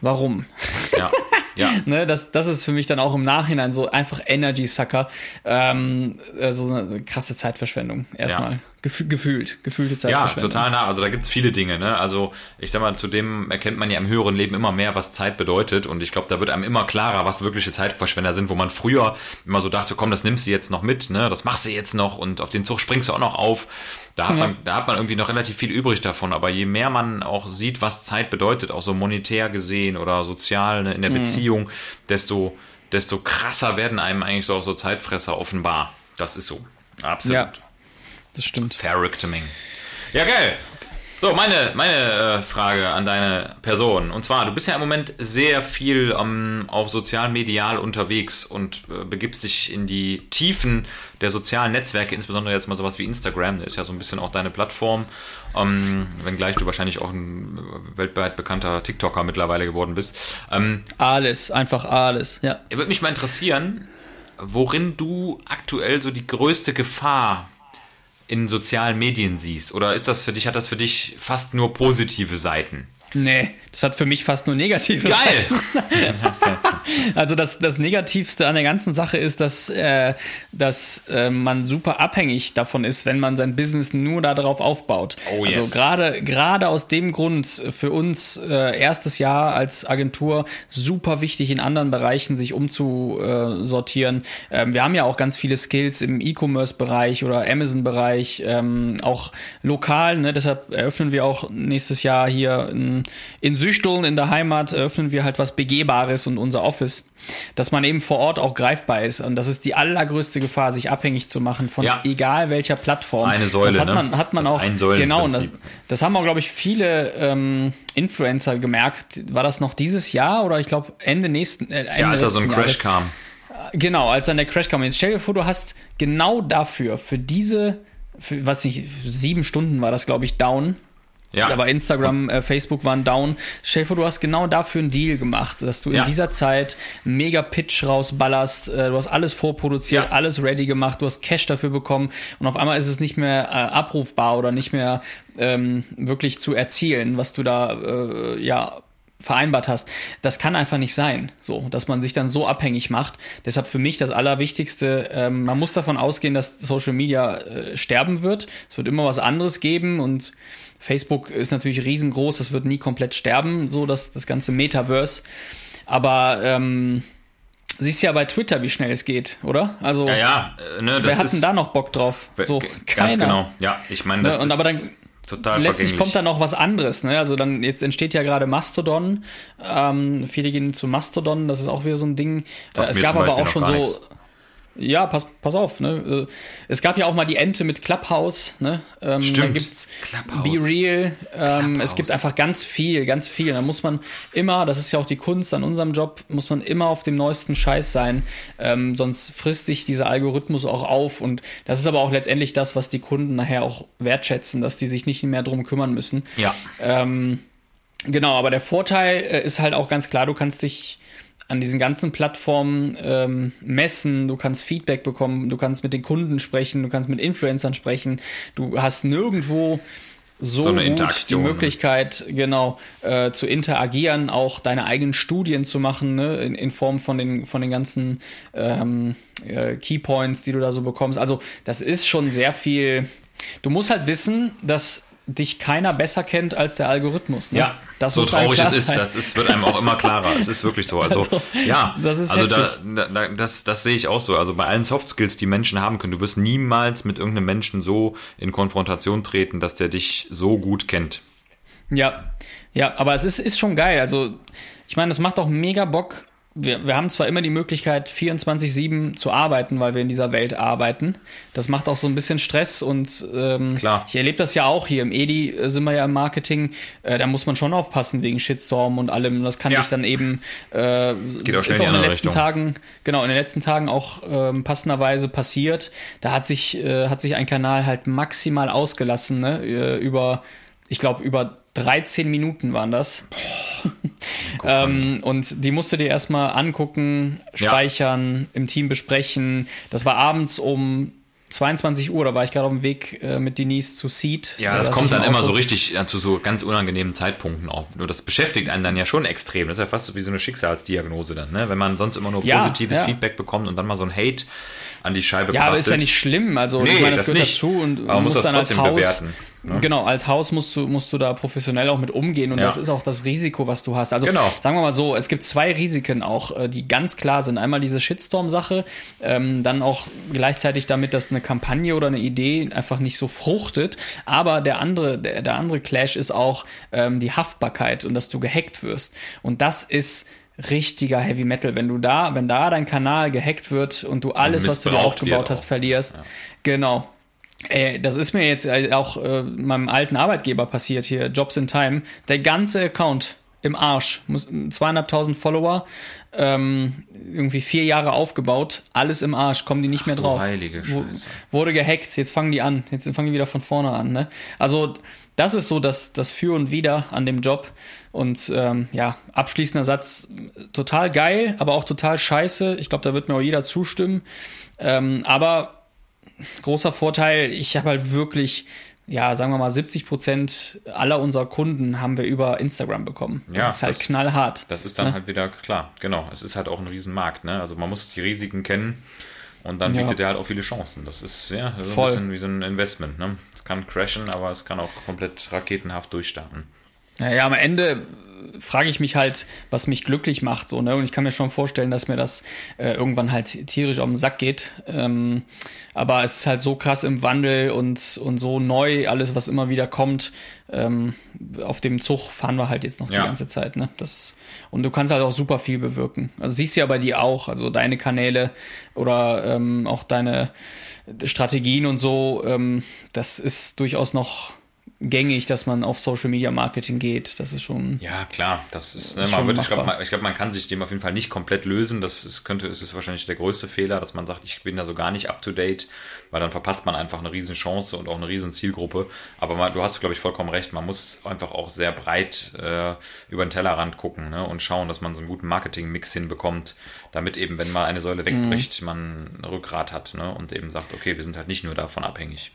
warum? Ja. ja. ne, das, das ist für mich dann auch im Nachhinein so einfach Energy Sucker. Ähm, äh, so eine krasse Zeitverschwendung. Erstmal. Ja. Gefü gefühlt. Gefühlte Ja, Zeitverschwendung. total nah. Also da gibt's viele Dinge. Ne? Also ich sag mal, zudem erkennt man ja im höheren Leben immer mehr, was Zeit bedeutet. Und ich glaube, da wird einem immer klarer, was wirkliche Zeitverschwender sind, wo man früher immer so dachte, komm, das nimmst du jetzt noch mit, ne? das machst du jetzt noch und auf den Zug springst du auch noch auf. Da hat, Ja. man, da hat man irgendwie noch relativ viel übrig davon. Aber je mehr man auch sieht, was Zeit bedeutet, auch so monetär gesehen oder sozial ne, in der Beziehung, desto, desto krasser werden einem eigentlich so auch so Zeitfresser offenbar. Das ist so. Absolut. Ja. Das stimmt. Verrückteming. Ja, geil. So, meine, meine äh, Frage an deine Person. Und zwar, du bist ja im Moment sehr viel ähm, auch sozial medial unterwegs und äh, begibst dich in die Tiefen der sozialen Netzwerke, insbesondere jetzt mal sowas wie Instagram, das ist ja so ein bisschen auch deine Plattform. Ähm, wenngleich du wahrscheinlich auch ein äh, weltweit bekannter TikToker mittlerweile geworden bist. Ähm, Alles, einfach alles. Ja. würde mich mal interessieren, worin du aktuell so die größte Gefahr in sozialen Medien siehst. Oder ist das für dich, hat das für dich fast nur positive Seiten? Nee, das hat für mich fast nur negative Geil! Also das, das Negativste an der ganzen Sache ist, dass, äh, dass äh, man super abhängig davon ist, wenn man sein Business nur darauf aufbaut. Oh, yes. Also gerade gerade aus dem Grund für uns äh, erstes Jahr als Agentur super wichtig in anderen Bereichen sich umzusortieren. Ähm, wir haben ja auch ganz viele Skills im E-Commerce-Bereich oder Amazon-Bereich, ähm, auch lokal. Ne? Deshalb eröffnen wir auch nächstes Jahr hier in, in Süchteln in der Heimat eröffnen wir halt was Begehbares und unser Office, dass man eben vor Ort auch greifbar ist. Und das ist die allergrößte Gefahr, sich abhängig zu machen von Ja. egal welcher Plattform. Eine Säule, das hat ne? man, hat man Das auch. Ein-Säulen-Prinzip. genau, und das, das haben auch, glaube ich, viele ähm, Influencer gemerkt. War das noch dieses Jahr oder ich glaube Ende nächsten äh, Ende Ja, als da so ein Crash Jahres? kam. Genau, als dann der Crash kam. Jetzt stell dir vor, du hast genau dafür, für diese, für, was nicht, sieben Stunden war das, glaube ich, down. Ja. Aber Instagram, äh, Facebook waren down. Vor, du hast genau dafür einen Deal gemacht, dass du Ja. in dieser Zeit mega Pitch rausballerst, äh, du hast alles vorproduziert, Ja. alles ready gemacht, du hast Cash dafür bekommen und auf einmal ist es nicht mehr äh, abrufbar oder nicht mehr ähm, wirklich zu erzielen, was du da äh, ja vereinbart hast. Das kann einfach nicht sein, so, dass man sich dann so abhängig macht. Deshalb für mich das Allerwichtigste, ähm, man muss davon ausgehen, dass Social Media äh, sterben wird. Es wird immer was anderes geben und Facebook ist natürlich riesengroß, das wird nie komplett sterben, so das, das ganze Metaverse. Aber ähm, siehst ja bei Twitter, wie schnell es geht, oder? Also Ja, ja, äh, ne, wer hat denn da noch Bock drauf? So, keiner. ganz genau. Ja, ich meine, das Ne, und ist aber dann total Letztlich kommt dann noch was anderes, ne? Also dann, jetzt entsteht ja gerade Mastodon. Ähm, viele gehen zu Mastodon, das ist auch wieder so ein Ding. Äh, es gab aber Beispiel auch schon so. nichts. Ja, pass, pass auf, ne? Äh, Es gab ja auch mal die Ente mit Clubhouse, ne? Ähm, Dann Stimmt. gibt's Clubhouse. Be Real. Ähm, es gibt einfach ganz viel, ganz viel. Da muss man immer, das ist ja auch die Kunst an unserem Job, muss man immer auf dem neuesten Scheiß sein. Ähm, sonst frisst sich dieser Algorithmus auch auf. Und das ist aber auch letztendlich das, was die Kunden nachher auch wertschätzen, dass die sich nicht mehr drum kümmern müssen. Ja. Ähm, genau, aber der Vorteil äh, ist halt auch ganz klar, du kannst dich an diesen ganzen Plattformen ähm, messen, du kannst Feedback bekommen, du kannst mit den Kunden sprechen, du kannst mit Influencern sprechen, du hast nirgendwo so, So eine gut die? Möglichkeit, genau, äh, zu interagieren, auch deine eigenen Studien zu machen, ne, in, in Form von den, von den ganzen ähm, äh, Keypoints, die du da so bekommst. Also, das ist schon sehr viel. Du musst halt wissen, dass dich keiner besser kennt als der Algorithmus. Ne? Ja, das so traurig es ist, sein. das ist, wird einem auch immer klarer. Es ist wirklich so. Also, Also, ja, das ist also da, da- das, das sehe ich auch so. Also bei allen Soft Skills, die Menschen haben können, du wirst niemals mit irgendeinem Menschen so in Konfrontation treten, dass der dich so gut kennt. Ja, ja, aber es ist, ist schon geil. Also, ich meine, das macht auch mega Bock. Wir, wir haben zwar immer die Möglichkeit, 24-7 zu arbeiten, weil wir in dieser Welt arbeiten. Das macht auch so ein bisschen Stress und ähm, Klar. ich erlebe das ja auch hier im Edi äh, sind wir ja im Marketing. Äh, da muss man schon aufpassen wegen Shitstorm und allem. Das kann Ja. sich dann eben äh, Geht auch schnell ist auch in den letzten Richtung. Tagen, genau, in den letzten Tagen auch ähm, passenderweise passiert. Da hat sich, äh, hat sich ein Kanal halt maximal ausgelassen, ne? Äh, über, ich glaube, über 13 Minuten waren das. ähm, und die musst du dir erstmal angucken, Ja. speichern, im Team besprechen. Das war abends um 22 Uhr, da war ich gerade auf dem Weg äh, mit Denise zu Seed. Ja, Da das kommt dann immer so richtig ja, zu so ganz unangenehmen Zeitpunkten auf. Nur das beschäftigt einen dann ja schon extrem. Das ist ja fast so wie so eine Schicksalsdiagnose dann, ne? Wenn man sonst immer nur Ja, positives ja. Feedback bekommt und dann mal so ein Hate an die Scheibe Ja, aber ist ja nicht schlimm. Also Nee, ich meine, das das, gehört nicht. dazu und Aber man muss das dann als trotzdem Haus, bewerten, ne? Genau, als Haus musst du, musst du da professionell auch mit umgehen und Ja. das ist auch das Risiko, was du hast. Also Genau. sagen wir mal so, es gibt zwei Risiken auch, äh, die ganz klar sind. Einmal diese Shitstorm-Sache, ähm, dann auch gleichzeitig damit, dass eine Kampagne oder eine Idee einfach nicht so fruchtet. Aber der andere, der, der andere Clash ist auch ähm, die Haftbarkeit und dass du gehackt wirst. Und das ist richtiger Heavy Metal. Wenn du da, wenn da dein Kanal gehackt wird und du alles, was du dir missbraucht aufgebaut hast, verlierst, genau. Ey, das ist mir jetzt äh, auch äh, meinem alten Arbeitgeber passiert hier, Jobs in Time. Der ganze Account im Arsch, muss, zweieinhalbtausend Follower, ähm, irgendwie vier Jahre aufgebaut, alles im Arsch, kommen die nicht mehr du drauf. heilige Scheiße. Wurde gehackt, jetzt fangen die an, jetzt fangen die wieder von vorne an. Ne? Also das ist so das, das Für und Wider an dem Job. Und ähm, ja, abschließender Satz, total geil, aber auch total scheiße. Ich glaube, da wird mir auch jeder zustimmen. Ähm, aber großer Vorteil, ich habe halt wirklich ja, sagen wir mal, 70 Prozent aller unserer Kunden haben wir über Instagram bekommen. Das Ja, ist halt das- knallhart. Das ist dann halt wieder klar, genau. Es ist halt auch ein Riesenmarkt, ne? Also man muss die Risiken kennen und dann Ja. bietet er halt auch viele Chancen. Das ist ja so Voll. ein bisschen wie so ein Investment, ne? Es kann crashen, aber es kann auch komplett raketenhaft durchstarten. Naja, am Ende frage ich mich halt, was mich glücklich macht. So, ne? Und ich kann mir schon vorstellen, dass mir das äh, irgendwann halt tierisch auf den Sack geht. Ähm, aber es ist halt so krass im Wandel und, und so neu, alles, was immer wieder kommt. Ähm, auf dem Zug fahren wir halt jetzt noch Ja. die ganze Zeit. Ne? Das, und du kannst halt auch super viel bewirken. Also siehst du ja bei dir auch, also deine Kanäle oder ähm, auch deine Strategien und so, ähm, das ist durchaus noch gängig, dass man auf Social Media Marketing geht. Das ist schon. Ja, klar, das ist, ne, Ist man wird, ich glaube, man, glaub, man kann sich dem auf jeden Fall nicht komplett lösen. Das ist, könnte, ist es wahrscheinlich der größte Fehler, dass man sagt, ich bin da so gar nicht up to date, weil dann verpasst man einfach eine riesen Chance und auch eine riesen Zielgruppe. Aber man, du hast, glaube ich, vollkommen recht. Man muss einfach auch sehr breit äh, über den Tellerrand gucken ne, und schauen, dass man so einen guten Marketing-Mix hinbekommt, damit eben, wenn mal eine Säule wegbricht, man ein Rückgrat hat ne, und eben sagt, okay, wir sind halt nicht nur davon abhängig.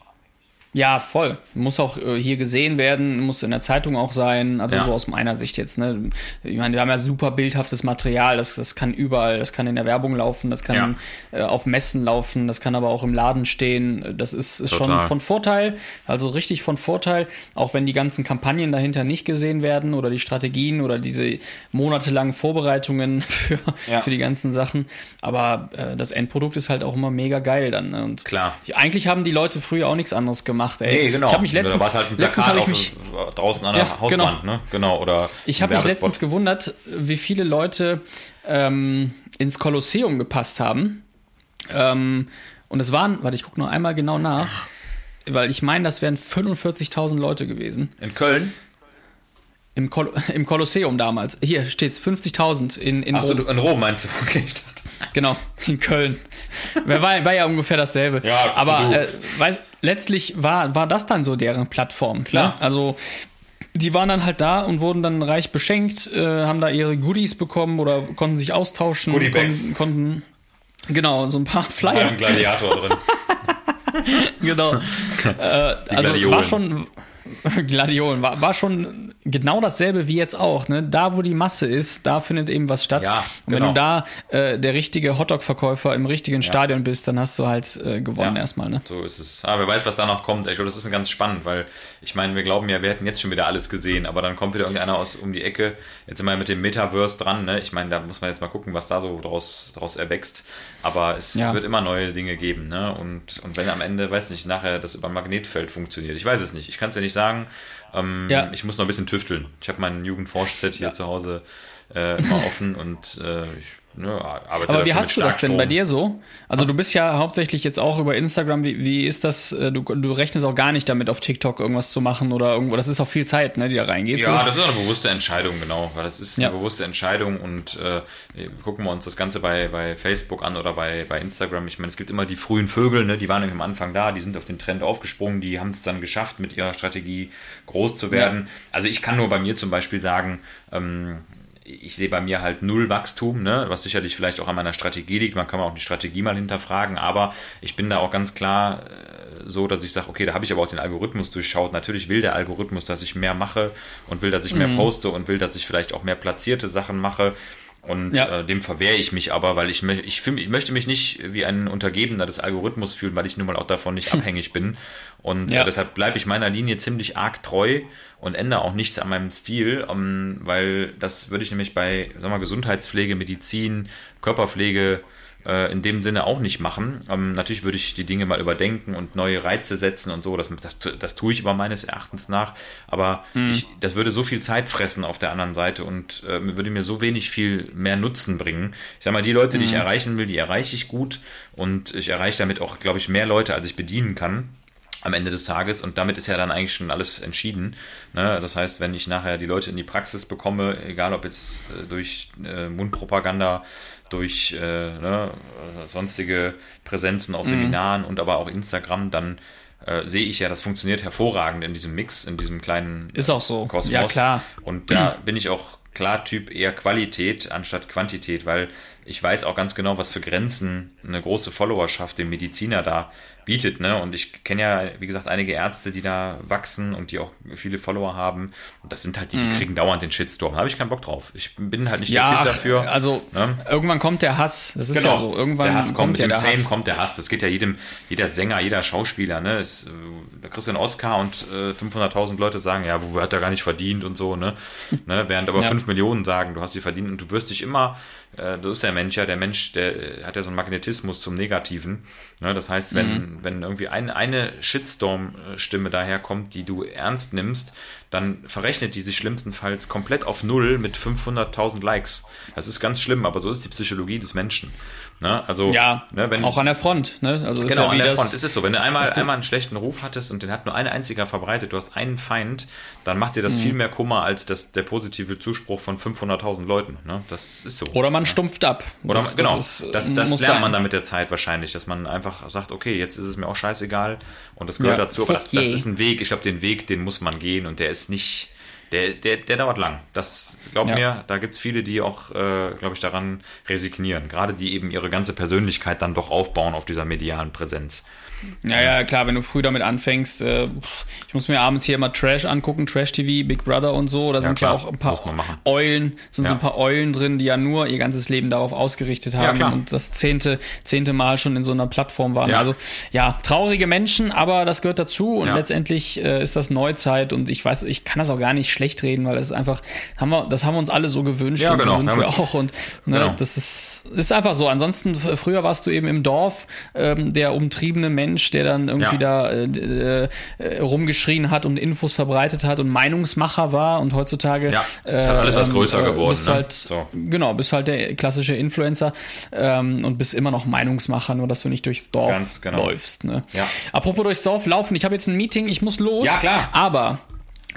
Ja, voll. Muss auch äh, hier gesehen werden, muss in der Zeitung auch sein. Also Ja. so aus meiner Sicht jetzt. Ne? Ich meine, wir haben ja super bildhaftes Material. Das, das kann überall. Das kann in der Werbung laufen. Das kann äh, auf Messen laufen. Das kann aber auch im Laden stehen. Das ist, ist schon von Vorteil. Also richtig von Vorteil. Auch wenn die ganzen Kampagnen dahinter nicht gesehen werden oder die Strategien oder diese monatelangen Vorbereitungen für, Ja. für die ganzen Sachen. Aber äh, das Endprodukt ist halt auch immer mega geil dann. Ne? Und Klar. eigentlich haben die Leute früher auch nichts anderes gemacht. Ey. Nee, genau. Ich habe mich Da letztens, war halt ein letztens ich auf, mich, draußen an der Ja, Hauswand, genau. ne? Genau, oder ich habe mich letztens gewundert, wie viele Leute ähm, ins Kolosseum gepasst haben. Ähm, und es waren, warte, ich gucke noch einmal genau nach, weil ich meine, das wären 45.000 Leute gewesen. In Köln? Im, Kol im Kolosseum damals. Hier steht's 50.000 in, in Achso, Rom. du- in Rom meinst du? Okay, ich dachte. Genau, in Köln. War, war ja ungefähr dasselbe. Ja, Aber äh, weiß, letztlich war, war das dann so deren Plattform. Klar. Ne? Also die waren dann halt da und wurden dann reich beschenkt, äh, haben da ihre Goodies bekommen oder konnten sich austauschen. Goodiebags. Konnten, konnten Genau, so ein paar War Flyer. ein Gladiator drin. genau. äh, also war schon Gladiolen, war, war schon genau dasselbe wie jetzt auch. Ne? Da, wo die Masse ist, da findet eben was statt. Ja, Und wenn genau. du da äh, der richtige Hotdog-Verkäufer im richtigen Stadion bist, dann hast du halt äh, gewonnen Ja. erstmal. Ne? So ist es. Aber wer weiß, was da noch kommt. Ich glaube, das ist ganz spannend, weil ich meine, wir glauben ja, wir hätten jetzt schon wieder alles gesehen, aber dann kommt wieder irgendeiner aus um die Ecke. Jetzt sind wir mit dem Metaverse dran. Ne? Ich meine, da muss man jetzt mal gucken, was da so draus, draus erwächst. Aber es Ja. wird immer neue Dinge geben. Ne? Und, und wenn am Ende, weiß nicht, nachher das über ein Magnetfeld funktioniert. Ich weiß es nicht. Ich kann es ja nicht sagen. Ähm, Ja. Ich muss noch ein bisschen tüfteln. Ich habe mein Jugendforsch-Set hier zu Hause äh, immer offen und äh, ich ne, Aber wie hast du das denn bei dir so? Also du bist ja hauptsächlich jetzt auch über Instagram. Wie, wie ist das? Äh, Du, du rechnest auch gar nicht damit, auf TikTok irgendwas zu machen oder irgendwo. Das ist auch viel Zeit, ne, die da reingeht. Ja, so. das ist eine bewusste Entscheidung, genau. Weil das ist Ja. eine bewusste Entscheidung und äh, gucken wir uns das Ganze bei, bei Facebook an oder bei, bei Instagram. Ich meine, es gibt immer die frühen Vögel, ne, die waren nämlich am Anfang da, die sind auf den Trend aufgesprungen, die haben es dann geschafft, mit ihrer Strategie groß zu werden. Also ich kann nur bei mir zum Beispiel sagen, ähm, ich sehe bei mir halt null Wachstum, ne? was sicherlich vielleicht auch an meiner Strategie liegt. Man kann auch die Strategie mal hinterfragen, aber ich bin da auch ganz klar äh, so, dass ich sage, okay, da habe ich aber auch den Algorithmus durchschaut. Natürlich will der Algorithmus, dass ich mehr mache und will, dass ich Mhm. mehr poste und will, dass ich vielleicht auch mehr platzierte Sachen mache. Und Ja. äh, dem verwehre ich mich aber, weil ich, ich, fühl, ich möchte mich nicht wie ein Untergebener des Algorithmus fühlen, weil ich nun mal auch davon nicht abhängig bin. Und Ja. äh, deshalb bleibe ich meiner Linie ziemlich arg treu und ändere auch nichts an meinem Stil, ähm, weil das würde ich nämlich bei sag mal, Gesundheitspflege, Medizin, Körperpflege äh, in dem Sinne auch nicht machen. Ähm, natürlich würde ich die Dinge mal überdenken und neue Reize setzen und so. Das, das, das tue ich aber meines Erachtens nach. Aber ich, das würde so viel Zeit fressen auf der anderen Seite und äh, würde mir so wenig viel mehr Nutzen bringen. Ich sag mal, die Leute, die ich erreichen will, die erreiche ich gut und ich erreiche damit auch, glaube ich, mehr Leute, als ich bedienen kann am Ende des Tages und damit ist ja dann eigentlich schon alles entschieden. Ne? Das heißt, wenn ich nachher die Leute in die Praxis bekomme, egal ob jetzt äh, durch äh, Mundpropaganda, durch äh, ne, äh, sonstige Präsenzen auf Seminaren und aber auch Instagram, dann äh, sehe ich ja, das funktioniert hervorragend in diesem Mix, in diesem kleinen Ist auch so. Kosmos. Ja, klar. Und da bin ich auch klar Typ eher Qualität anstatt Quantität, weil ich weiß auch ganz genau, was für Grenzen eine große Followerschaft dem Mediziner da bietet. Ne? Und ich kenne ja, wie gesagt, einige Ärzte, die da wachsen und die auch viele Follower haben. Und das sind halt die, die kriegen dauernd den Shitstorm. Da habe ich keinen Bock drauf. Ich bin halt nicht der Mhm. Ja, Typ ach, dafür. also ne? irgendwann kommt der Hass. Das ist Genau, ja so. Irgendwann der Hass kommt, mit ja dem der Fame Hass. kommt der Hass. Das geht ja jedem, jeder Sänger, jeder Schauspieler. Ne? Es, äh, da kriegst du einen Oscar und äh, 500.000 Leute sagen, ja, wo hat er gar nicht verdient und so. Ne? ne? Während aber Ja. 5 Millionen sagen, du hast sie verdient und du wirst dich immer, äh, du ist der Mensch ja, der Mensch, der äh, hat ja so einen Magnetismus zum Negativen. Ne? Das heißt, wenn, Mhm. wenn irgendwie ein, eine Shitstorm-Stimme daherkommt, die du ernst nimmst, dann verrechnet die sich schlimmstenfalls komplett auf Null mit 500.000 Likes. Das ist ganz schlimm, aber so ist die Psychologie des Menschen. Ne? Also, Ja, ne, wenn, auch an der Front. Ne? Also ist Genau, ja an der das, Front ist es so. Wenn du einmal, einmal einen schlechten Ruf hattest und den hat nur ein einziger verbreitet, du hast einen Feind, dann macht dir Mhm. das viel mehr Kummer als das, der positive Zuspruch von 500.000 Leuten. Ne? Das ist so. Oder man stumpft ab. Oder Das- genau, das ist, das, das lernt sein. man dann mit der Zeit wahrscheinlich, dass man einfach sagt, okay, jetzt ist es mir auch scheißegal und das gehört Ja, dazu, aber das, das ist ein Weg, ich glaube, den Weg, den muss man gehen und der ist nicht, der, der, der dauert lang. Das, glaub Ja. mir, da gibt es viele, die auch, äh, glaube ich, daran resignieren, gerade die eben ihre ganze Persönlichkeit dann doch aufbauen auf dieser medialen Präsenz. Ja, ja, klar, wenn du früh damit anfängst, äh, ich muss mir abends hier immer Trash angucken, Trash-TV, Big Brother und so, da sind ja klar, auch ein paar. Eulen, sind Ja. so ein paar Eulen drin, die ja nur ihr ganzes Leben darauf ausgerichtet haben klar. und das zehnte, zehnte Mal schon in so einer Plattform waren. Ja. Also ja, traurige Menschen, aber das gehört dazu und Ja. letztendlich äh, ist das Neuzeit und ich weiß, ich kann das auch gar nicht schlecht reden, weil es ist einfach, haben wir, das haben wir uns alle so gewünscht Ja, und genau. so sind Ja, wir auch und ne, Genau. das ist, ist einfach so. Ansonsten, früher warst du eben im Dorf ähm, der umtriebene Mensch, der dann irgendwie Ja. da äh, äh, äh, rumgeschrien hat und Infos verbreitet hat und Meinungsmacher war und heutzutage Ja, ist halt alles was größer geworden, Bist ne? halt, So. Genau, bist halt der klassische Influencer ähm, und bist immer noch Meinungsmacher, nur dass du nicht durchs Dorf genau. läufst. Ne? Ja. Apropos durchs Dorf laufen, ich habe jetzt ein Meeting, ich muss los. Ja, klar. Aber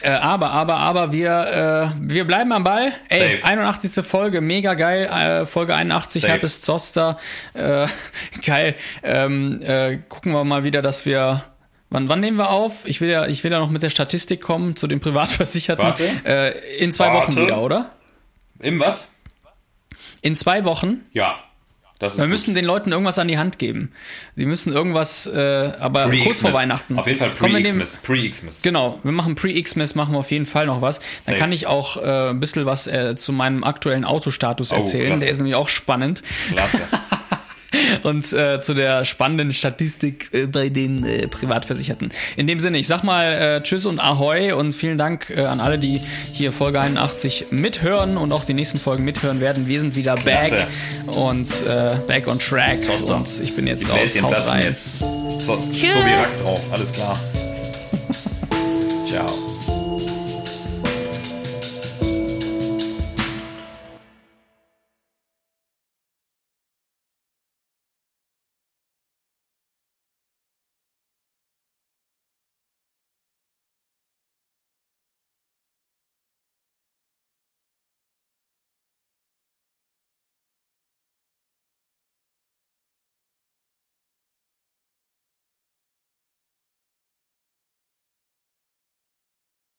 äh, aber, aber, aber, wir, äh, wir bleiben am Ball. Ey, Safe. 81. Folge, mega geil. Äh, Folge 81, Safe. Herpes Zoster. Äh, geil. Ähm, äh, gucken wir mal wieder, dass wir. Wann, wann nehmen wir auf? Ich will ja, ich will ja noch mit der Statistik kommen zu den Privatversicherten. Warte. Äh, in zwei Warte. Wochen wieder, oder? Im was? In zwei Wochen. Ja. Wir müssen den Leuten irgendwas an die Hand geben. Die müssen irgendwas, äh, aber Pre-Xmas. kurz vor Weihnachten. Auf jeden Fall Pre-Xmas. Pre-Xmas. Genau, wir machen Pre-Xmas, machen wir auf jeden Fall noch was. Dann Safe. kann ich auch äh, ein bisschen was äh, zu meinem aktuellen Autostatus erzählen. Oh. Der ist nämlich auch spannend. Klasse. Und äh, zu der spannenden Statistik äh, bei den äh, Privatversicherten. In dem Sinne, ich sag mal äh, Tschüss und Ahoi und vielen Dank äh, an alle, die hier Folge 81 mithören und auch die nächsten Folgen mithören werden. Wir sind wieder back Klasse. und äh, back on track. Zoster. Und ich bin jetzt Die raus. Haut rein. jetzt. So, so wie Rax drauf. Alles klar. Ciao.